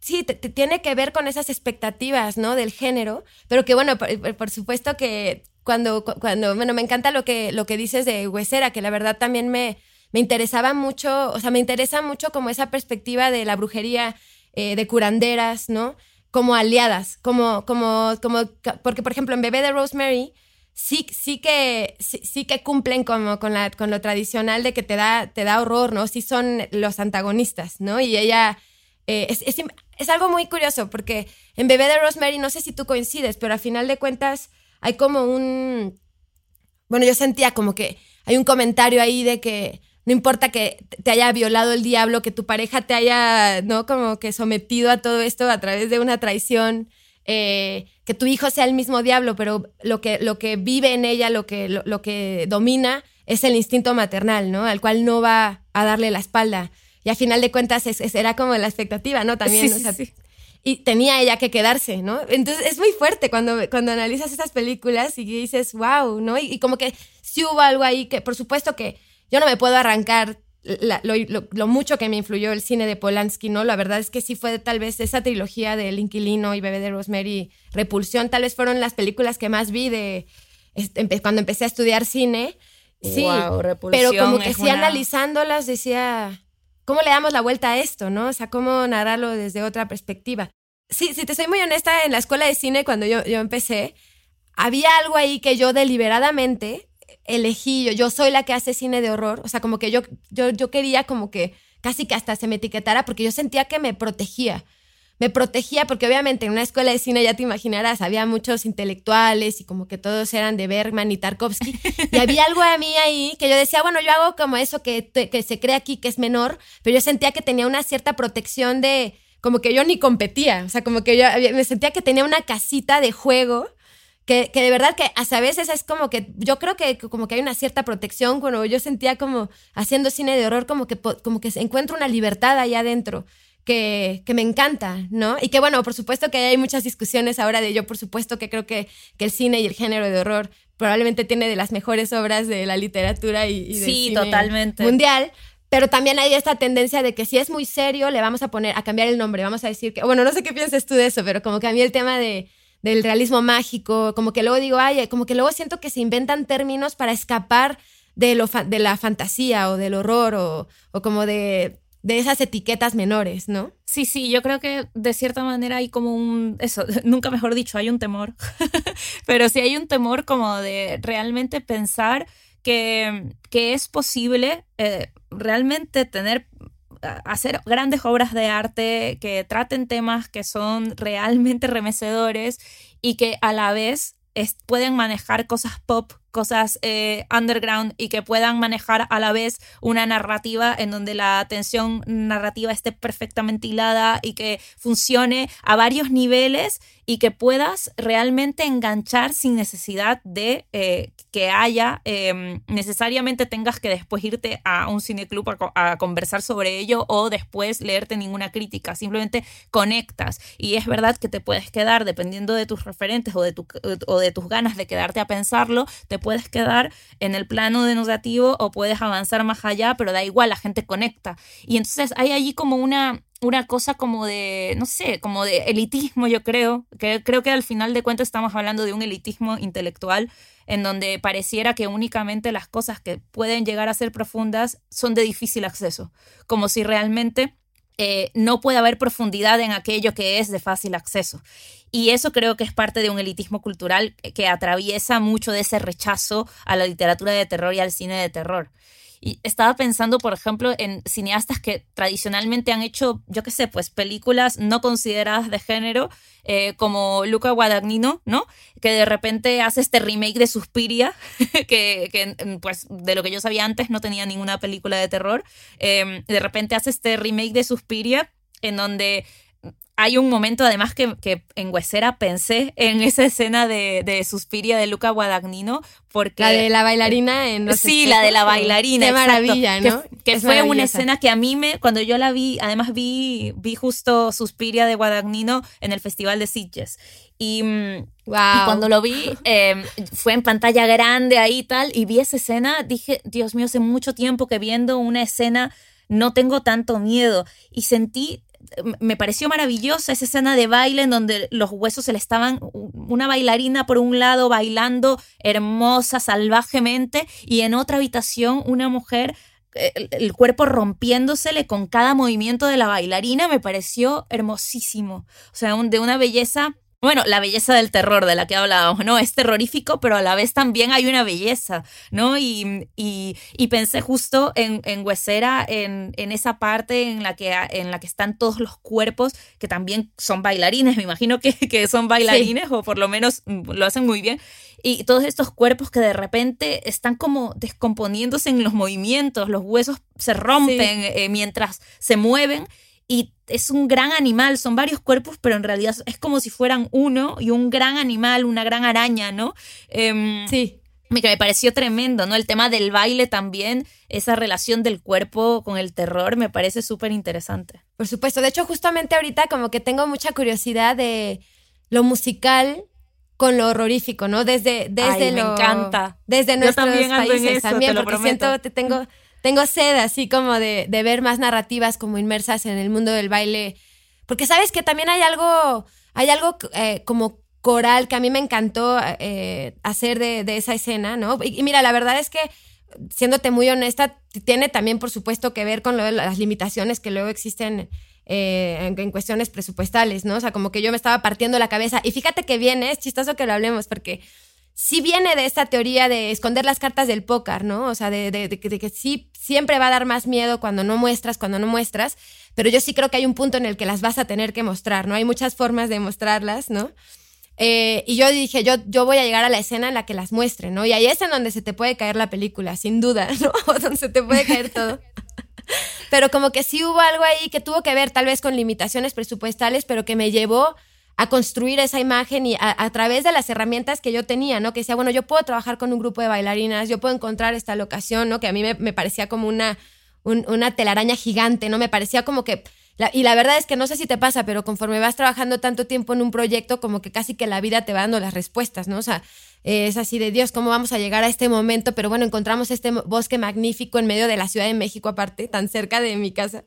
sí, tiene que ver con esas expectativas, ¿no? Del género, pero que bueno, por, supuesto que cuando, cuando, bueno, me encanta lo que, lo que dices de Huesera, que la verdad también me, me interesaba mucho, o sea, me interesa mucho como esa perspectiva de la brujería, eh, de curanderas, ¿no? como aliadas, como, como, como, porque por ejemplo en Bebé de Rosemary sí, sí que, sí, que cumplen como con, la, con lo tradicional de que te da, te da horror, ¿no? Sí son los antagonistas, ¿no? Y ella, eh, es, es, algo muy curioso porque en Bebé de Rosemary, no sé si tú coincides, pero a final de cuentas hay como un, bueno, yo sentía como que hay un comentario ahí de que no importa que te haya violado el diablo, que tu pareja te haya, ¿no? Como que sometido a todo esto a través de una traición, eh, que tu hijo sea el mismo diablo, pero lo que, lo que vive en ella, lo que, lo, que domina es el instinto maternal, ¿no? Al cual no va a darle la espalda. Y a final de cuentas es, era como la expectativa, ¿no? También, o sea, y tenía ella que quedarse, ¿no? Entonces es muy fuerte cuando, cuando analizas esas películas y dices, wow, ¿no? Y, y como que sí hubo algo ahí que, por supuesto que yo no me puedo arrancar lo, mucho que me influyó el cine de Polanski, ¿no? La verdad es que sí fue tal vez esa trilogía de El Inquilino y Bebé de Rosemary, Repulsión, tal vez fueron las películas que más vi de cuando empecé a estudiar cine. Sí, pero como que sí analizándolas decía, ¿cómo le damos la vuelta a esto, no? O sea, ¿cómo narrarlo desde otra perspectiva? Sí, si te soy muy honesta, en la escuela de cine cuando yo, yo empecé, había algo ahí que yo deliberadamente elegí, yo, yo soy la que hace cine de horror, o sea, como que yo, yo, yo quería como que casi que hasta se me etiquetara porque yo sentía que me protegía. Me protegía porque obviamente en una escuela de cine, ya te imaginarás, había muchos intelectuales y como que todos eran de Bergman y Tarkovsky. <laughs> Y había algo a mí ahí que yo decía, bueno, yo hago como eso que, que se cree aquí que es menor, pero yo sentía que tenía una cierta protección de, como que yo ni competía, o sea, como que yo me sentía que tenía una casita de juego que, que, de verdad que hasta a veces es como que yo creo que como que hay una cierta protección cuando yo sentía como haciendo cine de horror como que como que se encuentra una libertad allá adentro que, que, me encanta, ¿no? Y que bueno, por supuesto que hay muchas discusiones ahora de yo, por supuesto que creo que, que el cine y el género de horror probablemente tiene de las mejores obras de la literatura y, y sí, totalmente. mundial. Pero también hay esta tendencia de que si es muy serio, le vamos a poner, a cambiar el nombre, vamos a decir que, bueno, no sé qué piensas tú de eso, pero como que a mí el tema de, del realismo mágico, como que luego digo, ay, como que luego siento que se inventan términos para escapar de, lo de la fantasía o del horror o, o como de, de esas etiquetas menores, ¿no? Sí, sí, yo creo que de cierta manera hay como un, eso, <laughs> nunca mejor dicho, hay un temor, <laughs> pero sí hay un temor como de realmente pensar que, que es posible eh, realmente tener hacer grandes obras de arte que traten temas que son realmente <laughs> remecedores y que a la vez pueden manejar cosas pop cosas eh, underground y que puedan manejar a la vez una narrativa en donde la tensión narrativa esté perfectamente hilada y que funcione a varios niveles y que puedas realmente enganchar sin necesidad de eh, que haya, em, necesariamente tengas que después irte a un cineclub a, a conversar sobre ello o después leerte ninguna crítica, simplemente conectas. Y es verdad que te puedes quedar dependiendo de tus referentes o de, tu, o de tus ganas de quedarte a pensarlo, te puedes quedar en el plano denotativo o puedes avanzar más allá, pero da igual, la gente conecta. Y entonces hay allí como una, una cosa como de, no sé, como de elitismo, yo creo, que creo que al final de cuentas estamos hablando de un elitismo intelectual en donde pareciera que únicamente las cosas que pueden llegar a ser profundas son de difícil acceso, como si realmente eh, no puede haber profundidad en aquello que es de fácil acceso. Y eso creo que es parte de un elitismo cultural que atraviesa mucho de ese rechazo a la literatura de terror y al cine de terror. Y estaba pensando, por ejemplo, en cineastas que tradicionalmente han hecho, yo qué sé, pues películas no consideradas de género, eh, como Luca Guadagnino, ¿no? Que de repente hace este remake de Suspiria, <laughs> que, que, pues de lo que yo sabía antes no tenía ninguna película de terror. Em, de repente hace este remake de Suspiria en donde hay un momento además que, en Huesera pensé en esa escena de, Suspiria de Luca Guadagnino porque la de la bailarina en sí la de la bailarina qué maravilla no que, fue una escena que a mí me cuando yo la vi además vi vi justo Suspiria de Guadagnino en el festival de Sitges. Y, mm, cuando lo vi em, fue en pantalla grande ahí y tal y vi esa escena dije Dios mío hace mucho tiempo que viendo una escena no tengo tanto miedo y sentí me pareció maravillosa esa escena de baile en donde los huesos se le estaban, una bailarina por un lado bailando hermosa, salvajemente, y en otra habitación una mujer el, el, cuerpo rompiéndosele con cada movimiento de la bailarina me pareció hermosísimo. O sea, de una belleza bueno, la belleza del terror de la que hablábamos, ¿no? Es terrorífico, pero a la vez también hay una belleza, ¿no? Y, y, pensé justo en, en Huesera, en, en, esa parte en la, que, en la que están todos los cuerpos, que también son bailarines, <laughs> me imagino que, que son bailarines, o por lo menos mm, lo hacen muy bien. Y todos estos cuerpos que de repente están como descomponiéndose en los movimientos, los huesos se rompen eh, mientras se mueven y es un gran animal, son varios cuerpos, pero en realidad es como si fueran uno y un gran animal, una gran araña, ¿no? Em, sí. Que me pareció tremendo, ¿no? El tema del baile también, esa relación del cuerpo con el terror, me parece súper interesante. Por supuesto, de hecho justamente ahorita como que tengo mucha curiosidad de lo musical con lo horrorífico, ¿no? Desde, desde me encanta. Desde nuestros países también, porque siento, te tengo tengo sed así como de, de, ver más narrativas como inmersas en el mundo del baile. Porque sabes que también hay algo, hay algo eh, como coral que a mí me encantó eh, hacer de, de, esa escena, ¿no? Y, mira, la verdad es que, siéndote muy honesta, tiene también, por supuesto, que ver con las limitaciones que luego existen eh, en, cuestiones presupuestales, ¿no? O sea, como que yo me estaba partiendo la cabeza. Y fíjate que viene, es chistoso que lo hablemos, porque sí viene de esta teoría de esconder las cartas del póker, ¿no? O sea, de, que sí siempre va a dar más miedo cuando no muestras, cuando no muestras, pero yo sí creo que hay un punto en el que las vas a tener que mostrar, ¿no? Hay muchas formas de mostrarlas, ¿no? Eh, y yo dije, yo, yo voy a llegar a la escena en la que las muestre, ¿no? Y ahí es en donde se te puede caer la película, sin duda, <laughs> ¿no? donde se te puede caer todo. pero como que sí hubo algo ahí que tuvo que ver tal vez con limitaciones presupuestales, pero que me llevó a construir esa imagen y a, través de las herramientas que yo tenía, ¿no? Que decía, bueno, yo puedo trabajar con un grupo de bailarinas, yo puedo encontrar esta locación, ¿no? Que a mí me, parecía como una, una telaraña gigante, ¿no? Me parecía como que... y la verdad es que no sé si te pasa, pero conforme vas trabajando tanto tiempo en un proyecto, como que casi que la vida te va dando las respuestas, ¿no? O sea, es así de Dios, ¿cómo vamos a llegar a este momento? Pero bueno, encontramos este bosque magnífico en medio de la Ciudad de México, aparte, tan cerca de mi casa.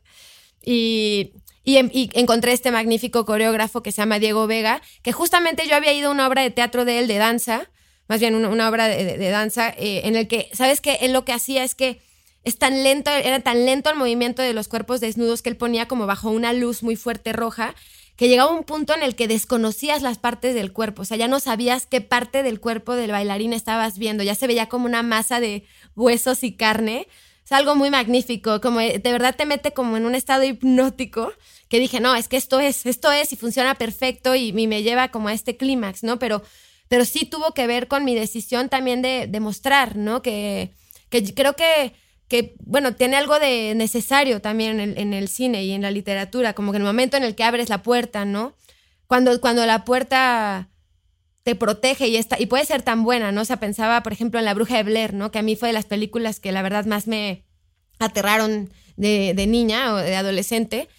Y, y, encontré este magnífico coreógrafo que se llama Diego Vega, que justamente yo había ido a una obra de teatro de él, de danza, más bien una, obra de, danza, eh, en el que, ¿sabes qué? Él lo que hacía es que es tan lento, era tan lento el movimiento de los cuerpos desnudos que él ponía como bajo una luz muy fuerte roja, que llegaba un punto en el que desconocías las partes del cuerpo, o sea, ya no sabías qué parte del cuerpo del bailarín estabas viendo, ya se veía como una masa de huesos y carne. Es algo muy magnífico, como de verdad te mete como en un estado hipnótico que dije, no, es que esto es, esto es y funciona perfecto y, me lleva como a este clímax, ¿no? Pero, pero sí tuvo que ver con mi decisión también de, de mostrar, ¿no? Que, que creo que, que, bueno, tiene algo de necesario también en el, cine y en la literatura, como que en el momento en el que abres la puerta, ¿no? Cuando, cuando la puerta te protege y, está, y puede ser tan buena, ¿no? O sea, pensaba, por ejemplo, en La Bruja de Blair, ¿no? Que a mí fue de las películas que la verdad más me aterraron de, de niña o de adolescente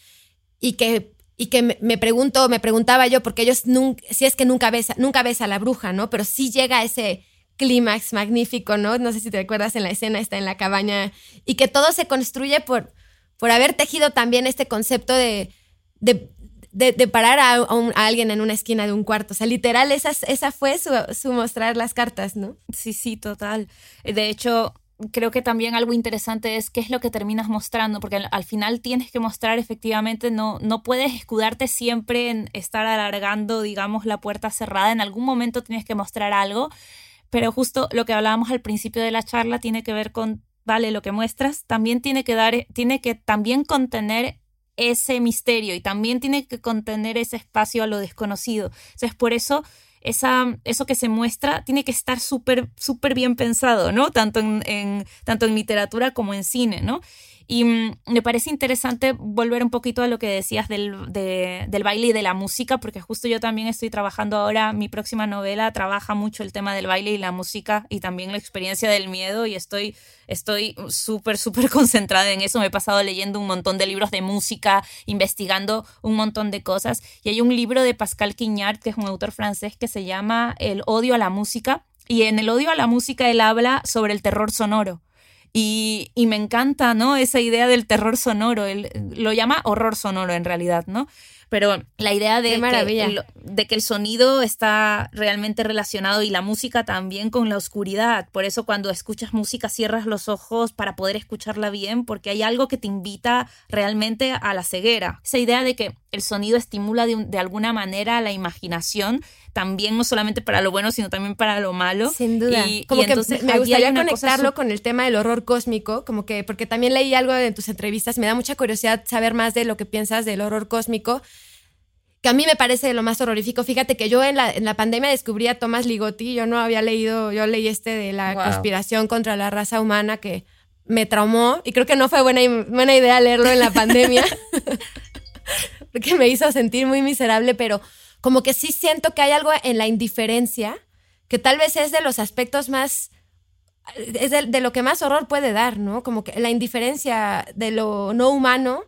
y que, y que me, pregunto, me preguntaba yo, porque ellos nunca, si es que nunca ves, nunca ves a la bruja, ¿no? Pero sí llega ese clímax magnífico, ¿no? No sé si te recuerdas en la escena, está en la cabaña, y que todo se construye por, por haber tejido también este concepto de, de, de, parar a, alguien en una esquina de un cuarto. O sea, literal, esa, esa fue su mostrar las cartas, ¿no? Sí, sí, total. De hecho, creo que también algo interesante es qué es lo que terminas mostrando, porque al, final tienes que mostrar efectivamente, no, no puedes escudarte siempre en estar alargando, digamos, la puerta cerrada, en algún momento tienes que mostrar algo, pero justo lo que hablábamos al principio de la charla tiene que ver con, vale, lo que muestras también tiene que dar, tiene que también contener ese misterio y también tiene que contener ese espacio a lo desconocido. Entonces, por eso esa, eso que se muestra tiene que estar súper, súper bien pensado, ¿no? Tanto en, tanto en literatura como en cine, ¿no? Y mm, me parece interesante volver un poquito a lo que decías del, del, baile y de la música, porque justo yo también estoy trabajando ahora, mi próxima novela trabaja mucho el tema del baile y la música y también la experiencia del miedo y estoy estoy súper, súper <laughs> concentrada en eso. Me he pasado leyendo un montón de libros de música, investigando un montón de cosas. Y hay un libro de Pascal Quignard, que es un autor francés, que se llama El odio a la música. Y en el odio a la música él habla sobre el terror sonoro. Y, me encanta, ¿no? Esa idea del terror sonoro, él lo llama horror sonoro en realidad, ¿no? Pero la idea de, que, de que el sonido está realmente relacionado y la música también con la oscuridad. Por eso cuando escuchas música cierras los ojos para poder escucharla bien, porque hay algo que te invita realmente a la ceguera. Esa idea de que el sonido estimula de, de alguna manera la imaginación, también no solamente para lo bueno, sino también para lo malo. Sin duda. Y, como que me gustaría conectarlo con el tema del horror cósmico, como que, porque también leí algo en tus entrevistas, me da mucha curiosidad saber más de lo que piensas del horror cósmico que a mí me parece lo más horrorífico. Fíjate que yo en la, en la pandemia descubrí a Thomas Ligotti, yo no había leído, yo leí este de la conspiración contra la raza humana que me traumó y creo que no fue buena, buena idea leerlo en la pandemia, <laughs> porque me hizo sentir muy miserable, pero como que sí siento que hay algo en la indiferencia que tal vez es de los aspectos más, es de, lo que más horror puede dar, ¿no? Como que la indiferencia de lo no humano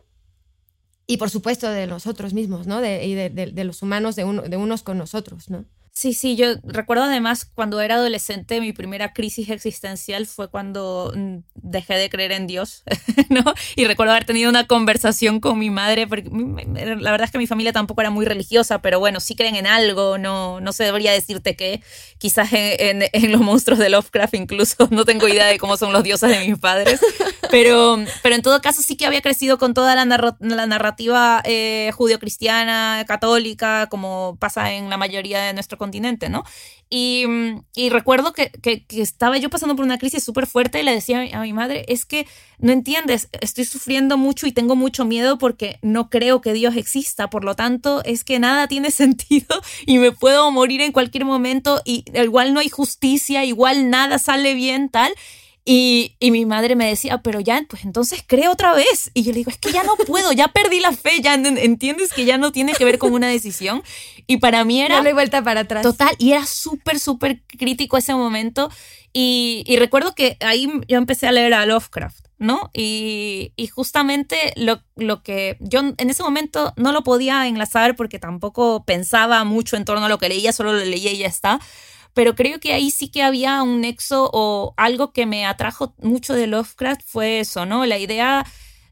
y por supuesto de nosotros mismos, ¿no? De, y de, los humanos de, uno, de unos con nosotros, ¿no? Sí, sí, yo recuerdo además cuando era adolescente, mi primera crisis existencial fue cuando mm, dejé de creer en Dios, <laughs> ¿no? Y recuerdo haber tenido una conversación con mi madre, porque la verdad es que mi familia tampoco era muy religiosa, pero bueno, sí creen en algo, no, no se debería decirte que quizás en, los monstruos de Lovecraft incluso, <laughs> no tengo idea de cómo son los dioses de mis padres, pero, pero en todo caso sí que había crecido con toda la, la narrativa eh, judio-cristiana, católica, como pasa en la mayoría de nuestro continente, ¿no? Y, y recuerdo que, que, estaba yo pasando por una crisis súper fuerte y le decía a mi madre, es que no entiendes, estoy sufriendo mucho y tengo mucho miedo porque no creo que Dios exista, por lo tanto es que nada tiene <laughs> sentido y me puedo morir en cualquier momento y igual no hay justicia, igual nada sale bien, tal. Y, y, mi madre me decía, pero ya, pues entonces cree otra vez. Y yo le digo, es que ya no puedo, ya perdí la fe, ya entiendes que ya no tiene que ver con una decisión. Y para mí era... Hay vuelta para atrás. Total, y era súper, súper crítico ese momento. Y, y, recuerdo que ahí yo empecé a leer a Lovecraft, ¿no? Y, y justamente lo, lo, que yo en ese momento no lo podía enlazar porque tampoco pensaba mucho en torno a lo que leía, solo lo leía y ya está pero creo que ahí sí que había un nexo o algo que me atrajo mucho de Lovecraft fue eso, ¿no? La idea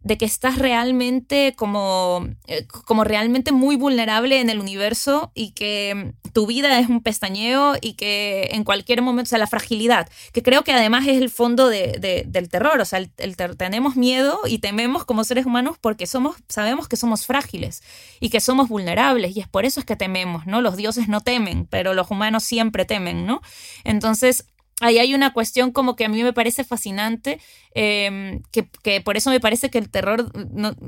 de que estás realmente como, eh, como realmente muy vulnerable en el universo y que tu vida es un pestañeo y que en cualquier momento, o sea, la fragilidad, que creo que además es el fondo de, del terror, o sea, el, tenemos miedo y tememos como seres humanos porque somos, sabemos que somos frágiles y que somos vulnerables y es por eso es que tememos, ¿no? Los dioses no temen, pero los humanos siempre temen, ¿no? Entonces, ahí hay una cuestión como que a mí me parece fascinante, em, que, por eso me parece que el terror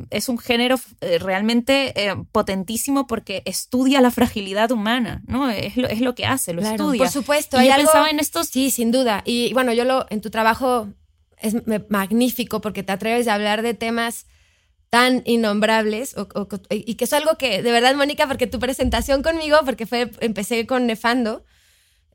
es un género eh, realmente eh, potentísimo porque estudia la fragilidad humana, ¿no? Es lo, es lo que hace, lo estudia. Por supuesto, y yo pensaba en esto. Sí, sin duda. Y bueno, yo lo, en tu trabajo es magnífico porque te atreves a hablar de temas tan innombrables y que es algo que, de verdad, Mónica, porque tu presentación conmigo, porque fue, empecé con Nefando,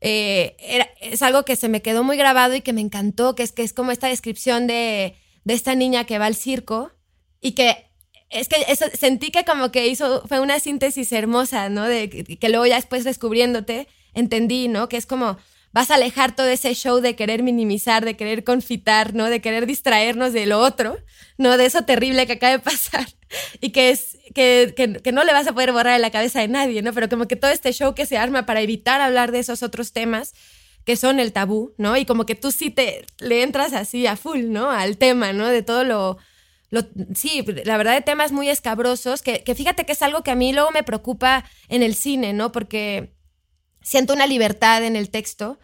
eh, es algo que se me quedó muy grabado y que me encantó, que es que es como esta descripción de, de esta niña que va al circo y que es que eso, sentí que como que hizo, fue una síntesis hermosa, ¿no? De que, luego ya después descubriéndote, entendí, ¿no? Que es como vas a alejar todo ese show de querer minimizar, de querer confitar, ¿no? De querer distraernos de lo otro, ¿no? De eso terrible que acaba de pasar y que es que, que, no le vas a poder borrar en la cabeza de nadie, ¿no? Pero como que todo este show que se arma para evitar hablar de esos otros temas que son el tabú, ¿no? Y como que tú sí te le entras así a full, ¿no? Al tema, ¿no? De todo lo, lo sí, la verdad de temas muy escabrosos, que, que fíjate que es algo que a mí luego me preocupa en el cine, ¿no? Porque siento una libertad en el texto,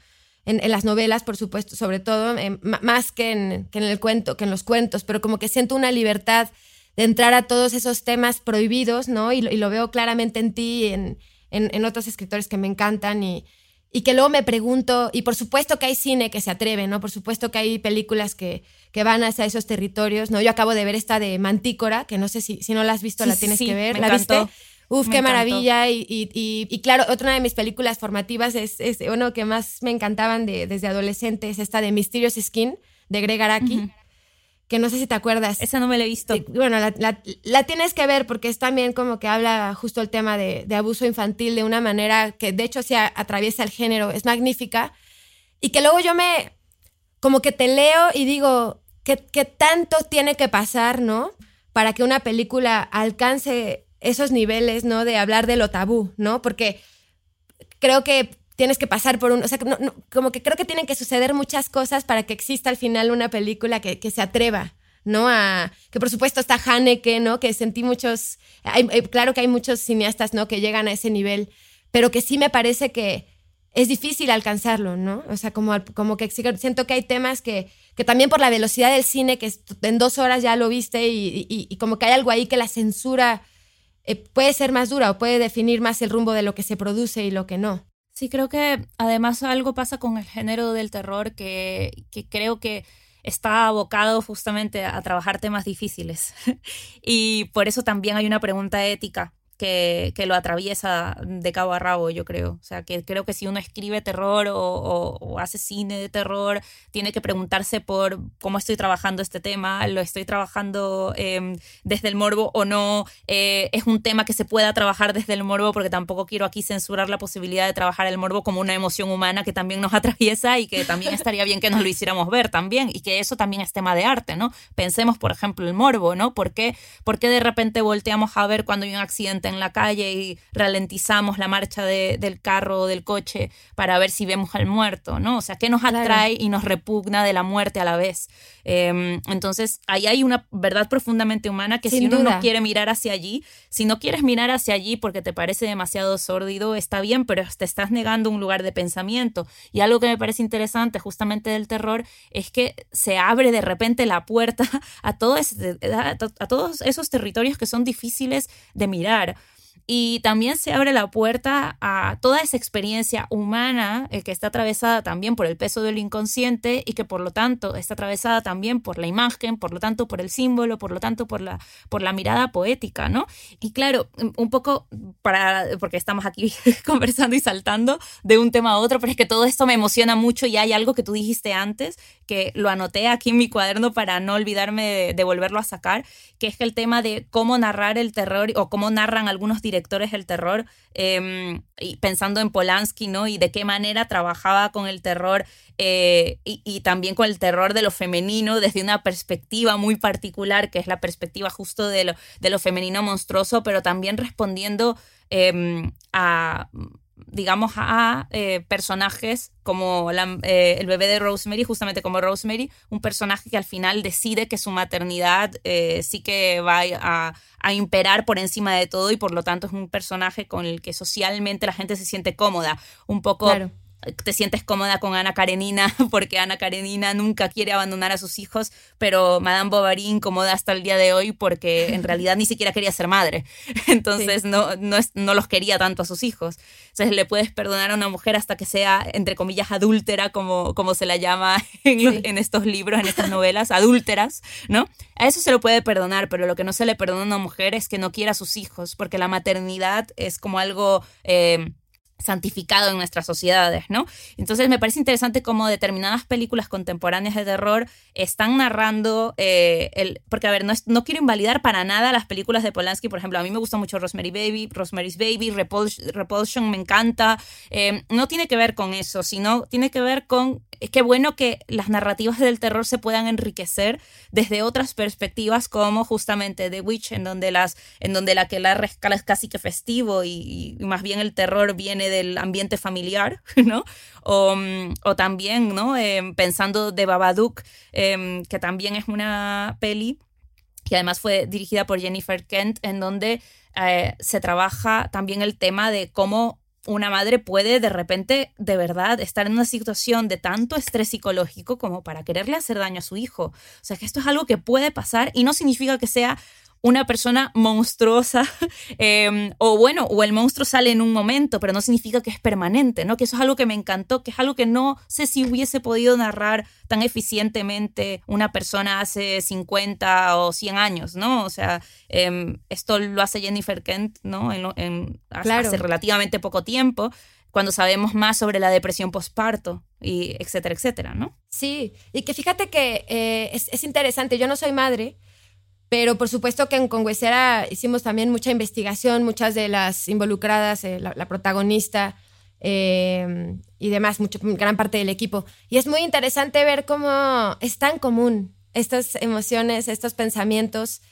en, las novelas, por supuesto, sobre todo, eh, más que en, que en el cuento, que en los cuentos, pero como que siento una libertad de entrar a todos esos temas prohibidos, ¿no? Y, lo veo claramente en ti y en, en, otros escritores que me encantan y, y, que luego me pregunto, y por supuesto que hay cine que se atreve, ¿no? Por supuesto que hay películas que, que van hacia esos territorios, ¿no? Yo acabo de ver esta de Mantícora, que no sé si, si no la has visto, la tienes que ver. ¿La viste? Uf, qué maravilla. Y, y, y, claro, otra de mis películas formativas es, es uno que más me encantaban de, desde adolescente, es esta de Mysterious Skin, de Greg Araki que no sé si te acuerdas. Esa no me la he visto. Bueno, la, tienes que ver porque es también como que habla justo el tema de, abuso infantil de una manera que de hecho se atraviesa el género, es magnífica. Y que luego yo me, como que te leo y digo, ¿qué, qué tanto tiene que pasar, no? Para que una película alcance esos niveles, ¿no? De hablar de lo tabú, ¿no? Porque creo que tienes que pasar por un, o sea, como que creo que tienen que suceder muchas cosas para que exista al final una película que, que se atreva, ¿no? A, que por supuesto está Haneke, ¿no? Que sentí muchos, claro que hay muchos cineastas, ¿no? Que llegan a ese nivel, pero que sí me parece que es difícil alcanzarlo, ¿no? O sea, como, como que siento que hay temas que, que también por la velocidad del cine, que en dos horas ya lo viste y, y, como que hay algo ahí que la censura eh, puede ser más dura o puede definir más el rumbo de lo que se produce y lo que no. Sí, creo que además algo pasa con el género del terror que, que creo que está abocado justamente a trabajar temas difíciles. <laughs> y por eso también hay una pregunta ética que, lo atraviesa de cabo a rabo, yo creo. O sea, que creo que si uno escribe terror o, o, hace cine de terror, tiene que preguntarse por cómo estoy trabajando este tema, lo estoy trabajando eh, desde el morbo o no, eh, es un tema que se pueda trabajar desde el morbo, porque tampoco quiero aquí censurar la posibilidad de trabajar el morbo como una emoción humana que también nos <laughs> atraviesa y que también estaría bien que nos lo hiciéramos ver también, y que eso también es tema de arte, ¿no? Pensemos, por ejemplo, el morbo, ¿no? ¿Por qué, por qué de repente volteamos a ver cuando hay un accidente en la calle y ralentizamos la marcha del carro o del coche para ver si vemos al muerto, ¿no? O sea, ¿qué nos atrae y nos repugna de la muerte a la vez? Em, entonces, ahí hay una verdad profundamente humana que si uno no quiere mirar hacia allí, si no quieres mirar hacia allí porque te parece demasiado sórdido, está bien, pero te estás negando un lugar de pensamiento. Y algo que me parece interesante justamente del terror es que se abre de repente la puerta <laughs> a, todo a todos esos territorios que son difíciles de mirar y también se abre la puerta a toda esa experiencia humana eh, que está atravesada también por el peso del inconsciente y que por lo tanto está atravesada también por la imagen, por lo tanto por el símbolo, por lo tanto por la, por la mirada poética, ¿no? Y claro, un poco para, porque estamos aquí <laughs> conversando y saltando de un tema a otro, pero es que todo esto me emociona mucho y hay algo que tú dijiste antes, que lo anoté aquí en mi cuaderno para no olvidarme de, volverlo a sacar, que es el tema de cómo narrar el terror o cómo narran algunos directores del terror, em, y pensando en Polanski, ¿no? Y de qué manera trabajaba con el terror eh, y, también con el terror de lo femenino desde una perspectiva muy particular, que es la perspectiva justo de lo, de lo femenino monstruoso, pero también respondiendo em, a digamos, a eh, personajes como eh, el bebé de Rosemary, justamente como Rosemary, un personaje que al final decide que su maternidad eh, sí que va a, a, imperar por encima de todo y por lo tanto es un personaje con el que socialmente la gente se siente cómoda, un poco te sientes cómoda con Ana Karenina <laughs> porque Ana Karenina nunca quiere abandonar a sus hijos, pero Madame Bovary incómoda hasta el día de hoy porque en <laughs> realidad ni siquiera quería ser madre. <laughs> Entonces no, no, es, no los quería tanto a sus hijos. Entonces le puedes perdonar a una mujer hasta que sea, entre comillas, adúltera, como, como se la llama en, en estos libros, en estas novelas, adúlteras, ¿no? A eso se lo puede perdonar, pero lo que no se le perdona a una mujer es que no quiera a sus hijos, porque la maternidad es como algo... Eh, santificado en nuestras sociedades, ¿no? Entonces me parece interesante cómo determinadas películas contemporáneas de terror están narrando eh, el... Porque, a ver, no, no quiero invalidar para nada las películas de Polanski, por ejemplo, a mí me gusta mucho Rosemary Baby, Rosemary's Baby, Repulsion, me encanta, eh, no tiene que ver con eso, sino tiene que ver con es que bueno que las narrativas del terror se puedan enriquecer desde otras perspectivas como justamente The Witch en donde las en donde la que la rescala es casi que festivo y, más bien el terror viene del ambiente familiar, <laughs> ¿no? O, mm, también, ¿no? Em, pensando de Babadook, em, que también es una peli que además fue dirigida por Jennifer Kent, en donde eh, se trabaja también el tema de cómo una madre puede de repente, de verdad, estar en una situación de tanto estrés psicológico como para quererle hacer daño a su hijo. O sea, que esto es algo que puede pasar y no significa que sea una persona monstruosa, <laughs> em, o bueno, o el monstruo sale en un momento, pero no significa que es permanente, ¿no? Que eso es algo que me encantó, que es algo que no sé si hubiese podido narrar tan eficientemente una persona hace 50 o 100 años, ¿no? O sea, em, esto lo hace Jennifer Kent, ¿no? En, hace relativamente poco tiempo cuando sabemos más sobre la depresión postparto y etcétera, etcétera, ¿no? Sí, y que fíjate que eh, es, es, interesante, yo no soy madre, pero por supuesto que en Congüesera hicimos también mucha investigación, muchas de las involucradas, eh, la, protagonista eh, y demás, mucho, gran parte del equipo. Y es muy interesante ver cómo es tan común estas emociones, estos pensamientos,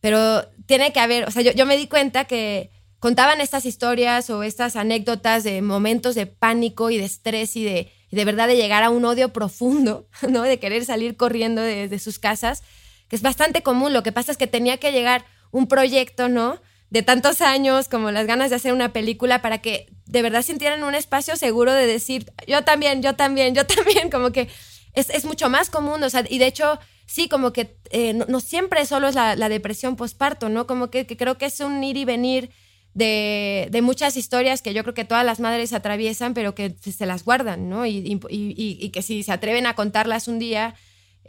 pero tiene que haber, o sea, yo, yo me di cuenta que contaban estas historias o estas anécdotas de momentos de pánico y de estrés y de, de verdad de llegar a un odio profundo, <laughs> ¿no? De querer salir corriendo de, de, sus casas, que es bastante común. Lo que pasa es que tenía que llegar un proyecto, ¿no? De tantos años, como las ganas de hacer una película, para que de verdad sintieran un espacio seguro de decir, yo también, yo también, yo también, <laughs> como que es, es mucho más común, o sea, y de hecho sí, como que eh, no, no, siempre solo es la, depresión postparto, ¿no? Como que, que, creo que es un ir y venir de, de, muchas historias que yo creo que todas las madres atraviesan, pero que se las guardan, ¿no? Y, y, y, y que si se atreven a contarlas un día,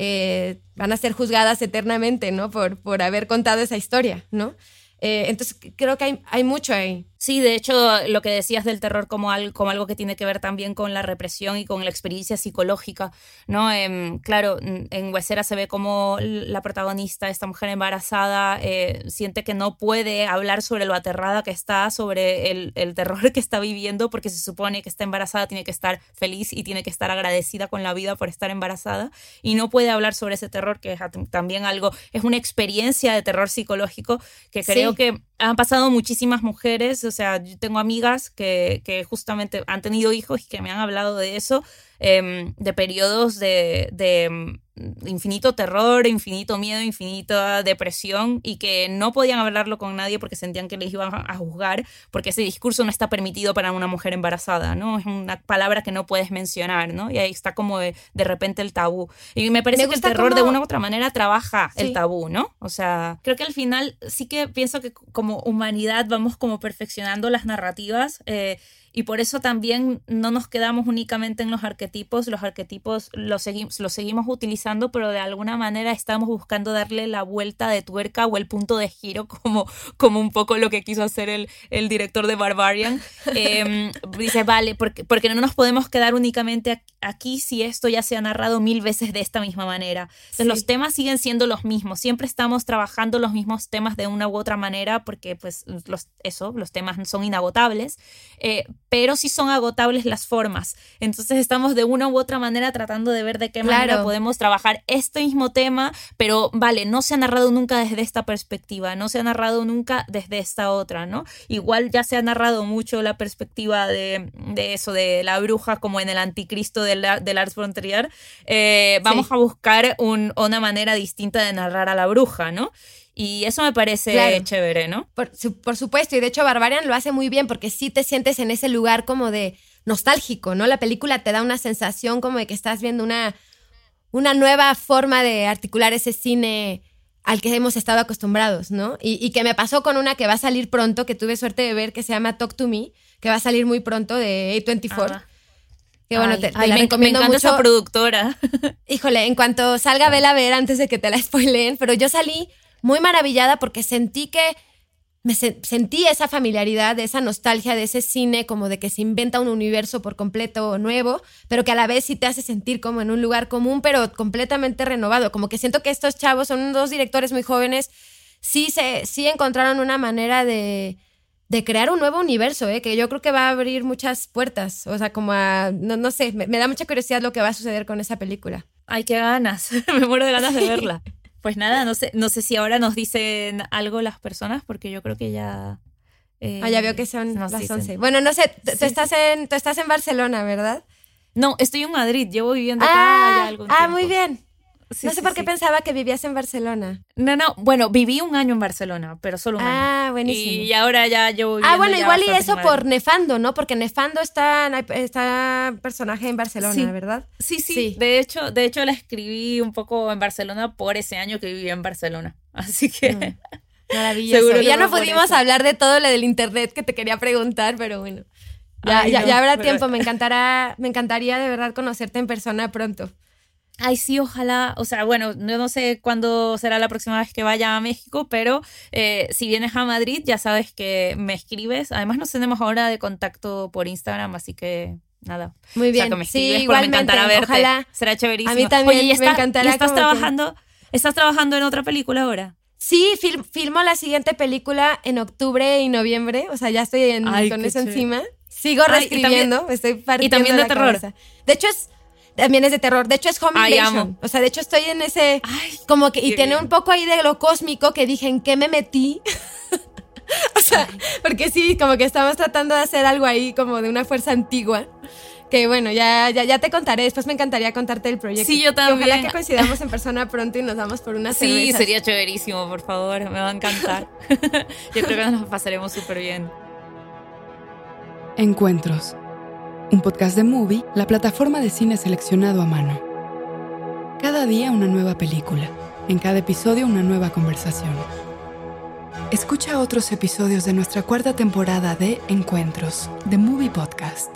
eh, van a ser juzgadas eternamente, ¿no? Por, por haber contado esa historia, ¿no? Eh, entonces creo que hay, hay mucho ahí. Sí, de hecho, lo que decías del terror como algo, como algo que tiene que ver también con la represión y con la experiencia psicológica, ¿no? Eh, claro, en Huesera se ve como la protagonista, esta mujer embarazada, eh, siente que no puede hablar sobre lo aterrada que está, sobre el, el, terror que está viviendo, porque se supone que está embarazada, tiene que estar feliz y tiene que estar agradecida con la vida por estar embarazada, y no puede hablar sobre ese terror, que es también algo, es una experiencia de terror psicológico que creo sí. que han pasado muchísimas mujeres, o sea, yo tengo amigas que, que, justamente han tenido hijos y que me han hablado de eso, eh, de periodos de, de, infinito terror, infinito miedo, infinita depresión y que no podían hablarlo con nadie porque sentían que les iban a juzgar, porque ese discurso no está permitido para una mujer embarazada, ¿no? Es una palabra que no puedes mencionar, ¿no? Y ahí está como de, de repente el tabú. Y me parece me que el terror como... de una u otra manera trabaja sí. el tabú, ¿no? O sea, creo que al final sí que pienso que como humanidad vamos como perfeccionando las narrativas. Eh, y por eso también no nos quedamos únicamente en los arquetipos, los arquetipos los, segui los seguimos utilizando, pero de alguna manera estamos buscando darle la vuelta de tuerca o el punto de giro, <laughs> como, como un poco lo que quiso hacer el, el director de Barbarian. <laughs> Eh, dice, vale, porque, porque no nos podemos quedar únicamente aquí si esto ya se ha narrado mil veces de esta misma manera. Entonces, sí. los temas siguen siendo los mismos, siempre estamos trabajando los mismos temas de una u otra manera, porque pues los, eso, los temas son inagotables. Eh, pero sí son agotables las formas. Entonces estamos de una u otra manera tratando de ver de qué claro. manera podemos trabajar este mismo tema, pero vale, no se ha narrado nunca desde esta perspectiva, no se ha narrado nunca desde esta otra, ¿no? Igual ya se ha narrado mucho la perspectiva de, de eso, de la bruja como en el anticristo del, del Ars von Trier. Eh, vamos sí. a buscar un, una manera distinta de narrar a la bruja, ¿no? Y eso me parece claro. chévere, ¿no? Por, por, supuesto, y de hecho Barbarian lo hace muy bien porque sí te sientes en ese lugar como de nostálgico, ¿no? La película te da una sensación como de que estás viendo una, una nueva forma de articular ese cine al que hemos estado acostumbrados, ¿no? Y, y, que me pasó con una que va a salir pronto, que tuve suerte de ver, que se llama Talk to Me, que va a salir muy pronto de A24. Ah. Que bueno, ay, te, te ay, la me, recomiendo me encanta mucho. esa productora. <laughs> Híjole, en cuanto salga, vela a ver antes de que te la <laughs> spoileen, pero yo salí muy maravillada porque sentí que me se sentí esa familiaridad, esa nostalgia de ese cine, como de que se inventa un universo por completo nuevo, pero que a la vez sí te hace sentir como en un lugar común, pero completamente renovado. Como que siento que estos chavos son dos directores muy jóvenes, sí, se, sí encontraron una manera de, de crear un nuevo universo, ¿eh? que yo creo que va a abrir muchas puertas. O sea, como a, no, no sé, me, me da mucha curiosidad lo que va a suceder con esa película. Ay, qué ganas, <laughs> me muero de ganas de verla. Pues nada, no sé, no sé si ahora nos dicen algo las personas, porque yo creo que ya. Eh, ah, ya veo que son las dicen. 11. Bueno, no sé, tú, sí. estás en, tú estás en Barcelona, ¿verdad? No, estoy en Madrid, llevo viviendo acá ah, ya algún ah, tiempo. muy bien. Sí, no sé sí, por qué sí. pensaba que vivías en Barcelona. No, no, bueno, viví un año en Barcelona, pero solo un ah, año. Ah, buenísimo. Y ahora ya llevo Ah, bueno, igual y eso por Nefando, ¿no? Porque Nefando está, está personaje en Barcelona. ¿verdad? Sí, sí, sí, De hecho, de hecho la escribí un poco en Barcelona por ese año que viví en Barcelona. <laughs> Así que mm. Maravilloso. ya no pudimos hablar de todo lo del internet que te quería preguntar, pero bueno. Ya, Ay, ya, no, ya habrá pero... tiempo, me encantará, me encantaría de verdad conocerte en persona pronto. Ay, sí, ojalá. O sea, bueno, yo no sé cuándo será la próxima vez que vaya a México, pero eh, si vienes a Madrid, ya sabes que me escribes. Además, nos tenemos ahora de contacto por Instagram, así que nada. Muy bien. O sea, que me escribes, sí, igualmente. Me encantará verte. Ojalá. Será chéverísimo. A mí también Oye, ¿y está, me encantará. ¿y estás trabajando, que... ¿Estás trabajando en otra película ahora? Sí, film, filmo la siguiente película en octubre y noviembre. O sea, ya estoy en, Ay, con eso chévere. encima. Sigo reescribiendo, Ay, estoy partiendo Y también de la terror. Cabeza. De hecho, es también es de terror. De hecho, es Home Ay, Invasion. amo. O sea, de hecho, estoy en ese. Ay, como que. Y tiene bien. un poco ahí de lo cósmico que dije, ¿en qué me metí? <laughs> o sea, porque sí, como que estamos tratando de hacer algo ahí, como de una fuerza antigua. Que bueno, ya, ya, ya te contaré. Después me encantaría contarte el proyecto. Sí, yo Y Ojalá también. que coincidamos en persona pronto y nos vamos por una Sí, cervezas. sería chéverísimo, por favor, me va a encantar. <laughs> Yo creo que nos pasaremos súper bien. Encuentros. Un podcast de Movie, la plataforma de cine seleccionado a mano. Cada día una nueva película. En cada episodio una nueva conversación. Escucha otros episodios de nuestra cuarta temporada de Encuentros, The Movie Podcast,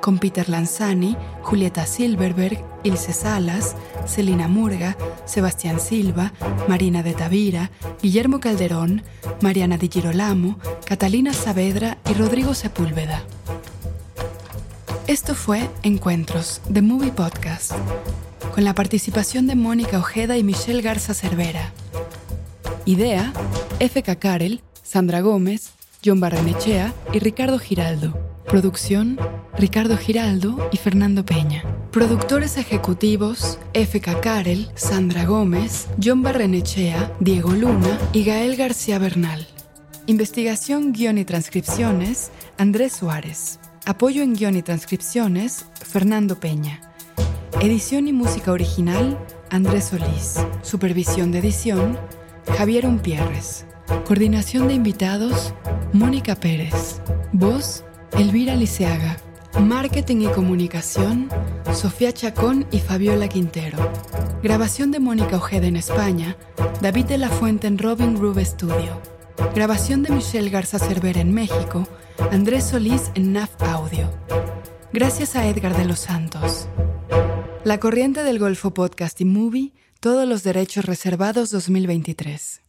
con Peter Lanzani, Julieta Silverberg, Ilse Salas, Celina Murga, Sebastián Silva, Marina de Tavira, Guillermo Calderón, Mariana Di Girolamo, Catalina Saavedra y Rodrigo Sepúlveda. Esto fue Encuentros, The Movie Podcast, con la participación de Mónica Ojeda y Michelle Garza Cervera. Idea, F.K. Karel, Sandra Gómez, John Barrenechea y Ricardo Giraldo. Producción, Ricardo Giraldo y Fernando Peña. Productores ejecutivos, F.K. Karel, Sandra Gómez, John Barrenechea, Diego Luna y Gael García Bernal. Investigación, guion y transcripciones, Andrés Suárez. Apoyo en guion y transcripciones, Fernando Peña. Edición y música original, Andrés Solís. Supervisión de edición, Javier Umpierres. Coordinación de invitados, Mónica Pérez. Voz, Elvira Liceaga. Marketing y comunicación, Sofía Chacón y Fabiola Quintero. Grabación de Mónica Ojeda en España, David de la Fuente en Robin Rube Studio. Grabación de Michelle Garza Cervera en México, Andrés Solís en NAF Audio. Gracias a Edgar de los Santos. La Corriente del Golfo Podcast y Movie, todos los derechos reservados 2023.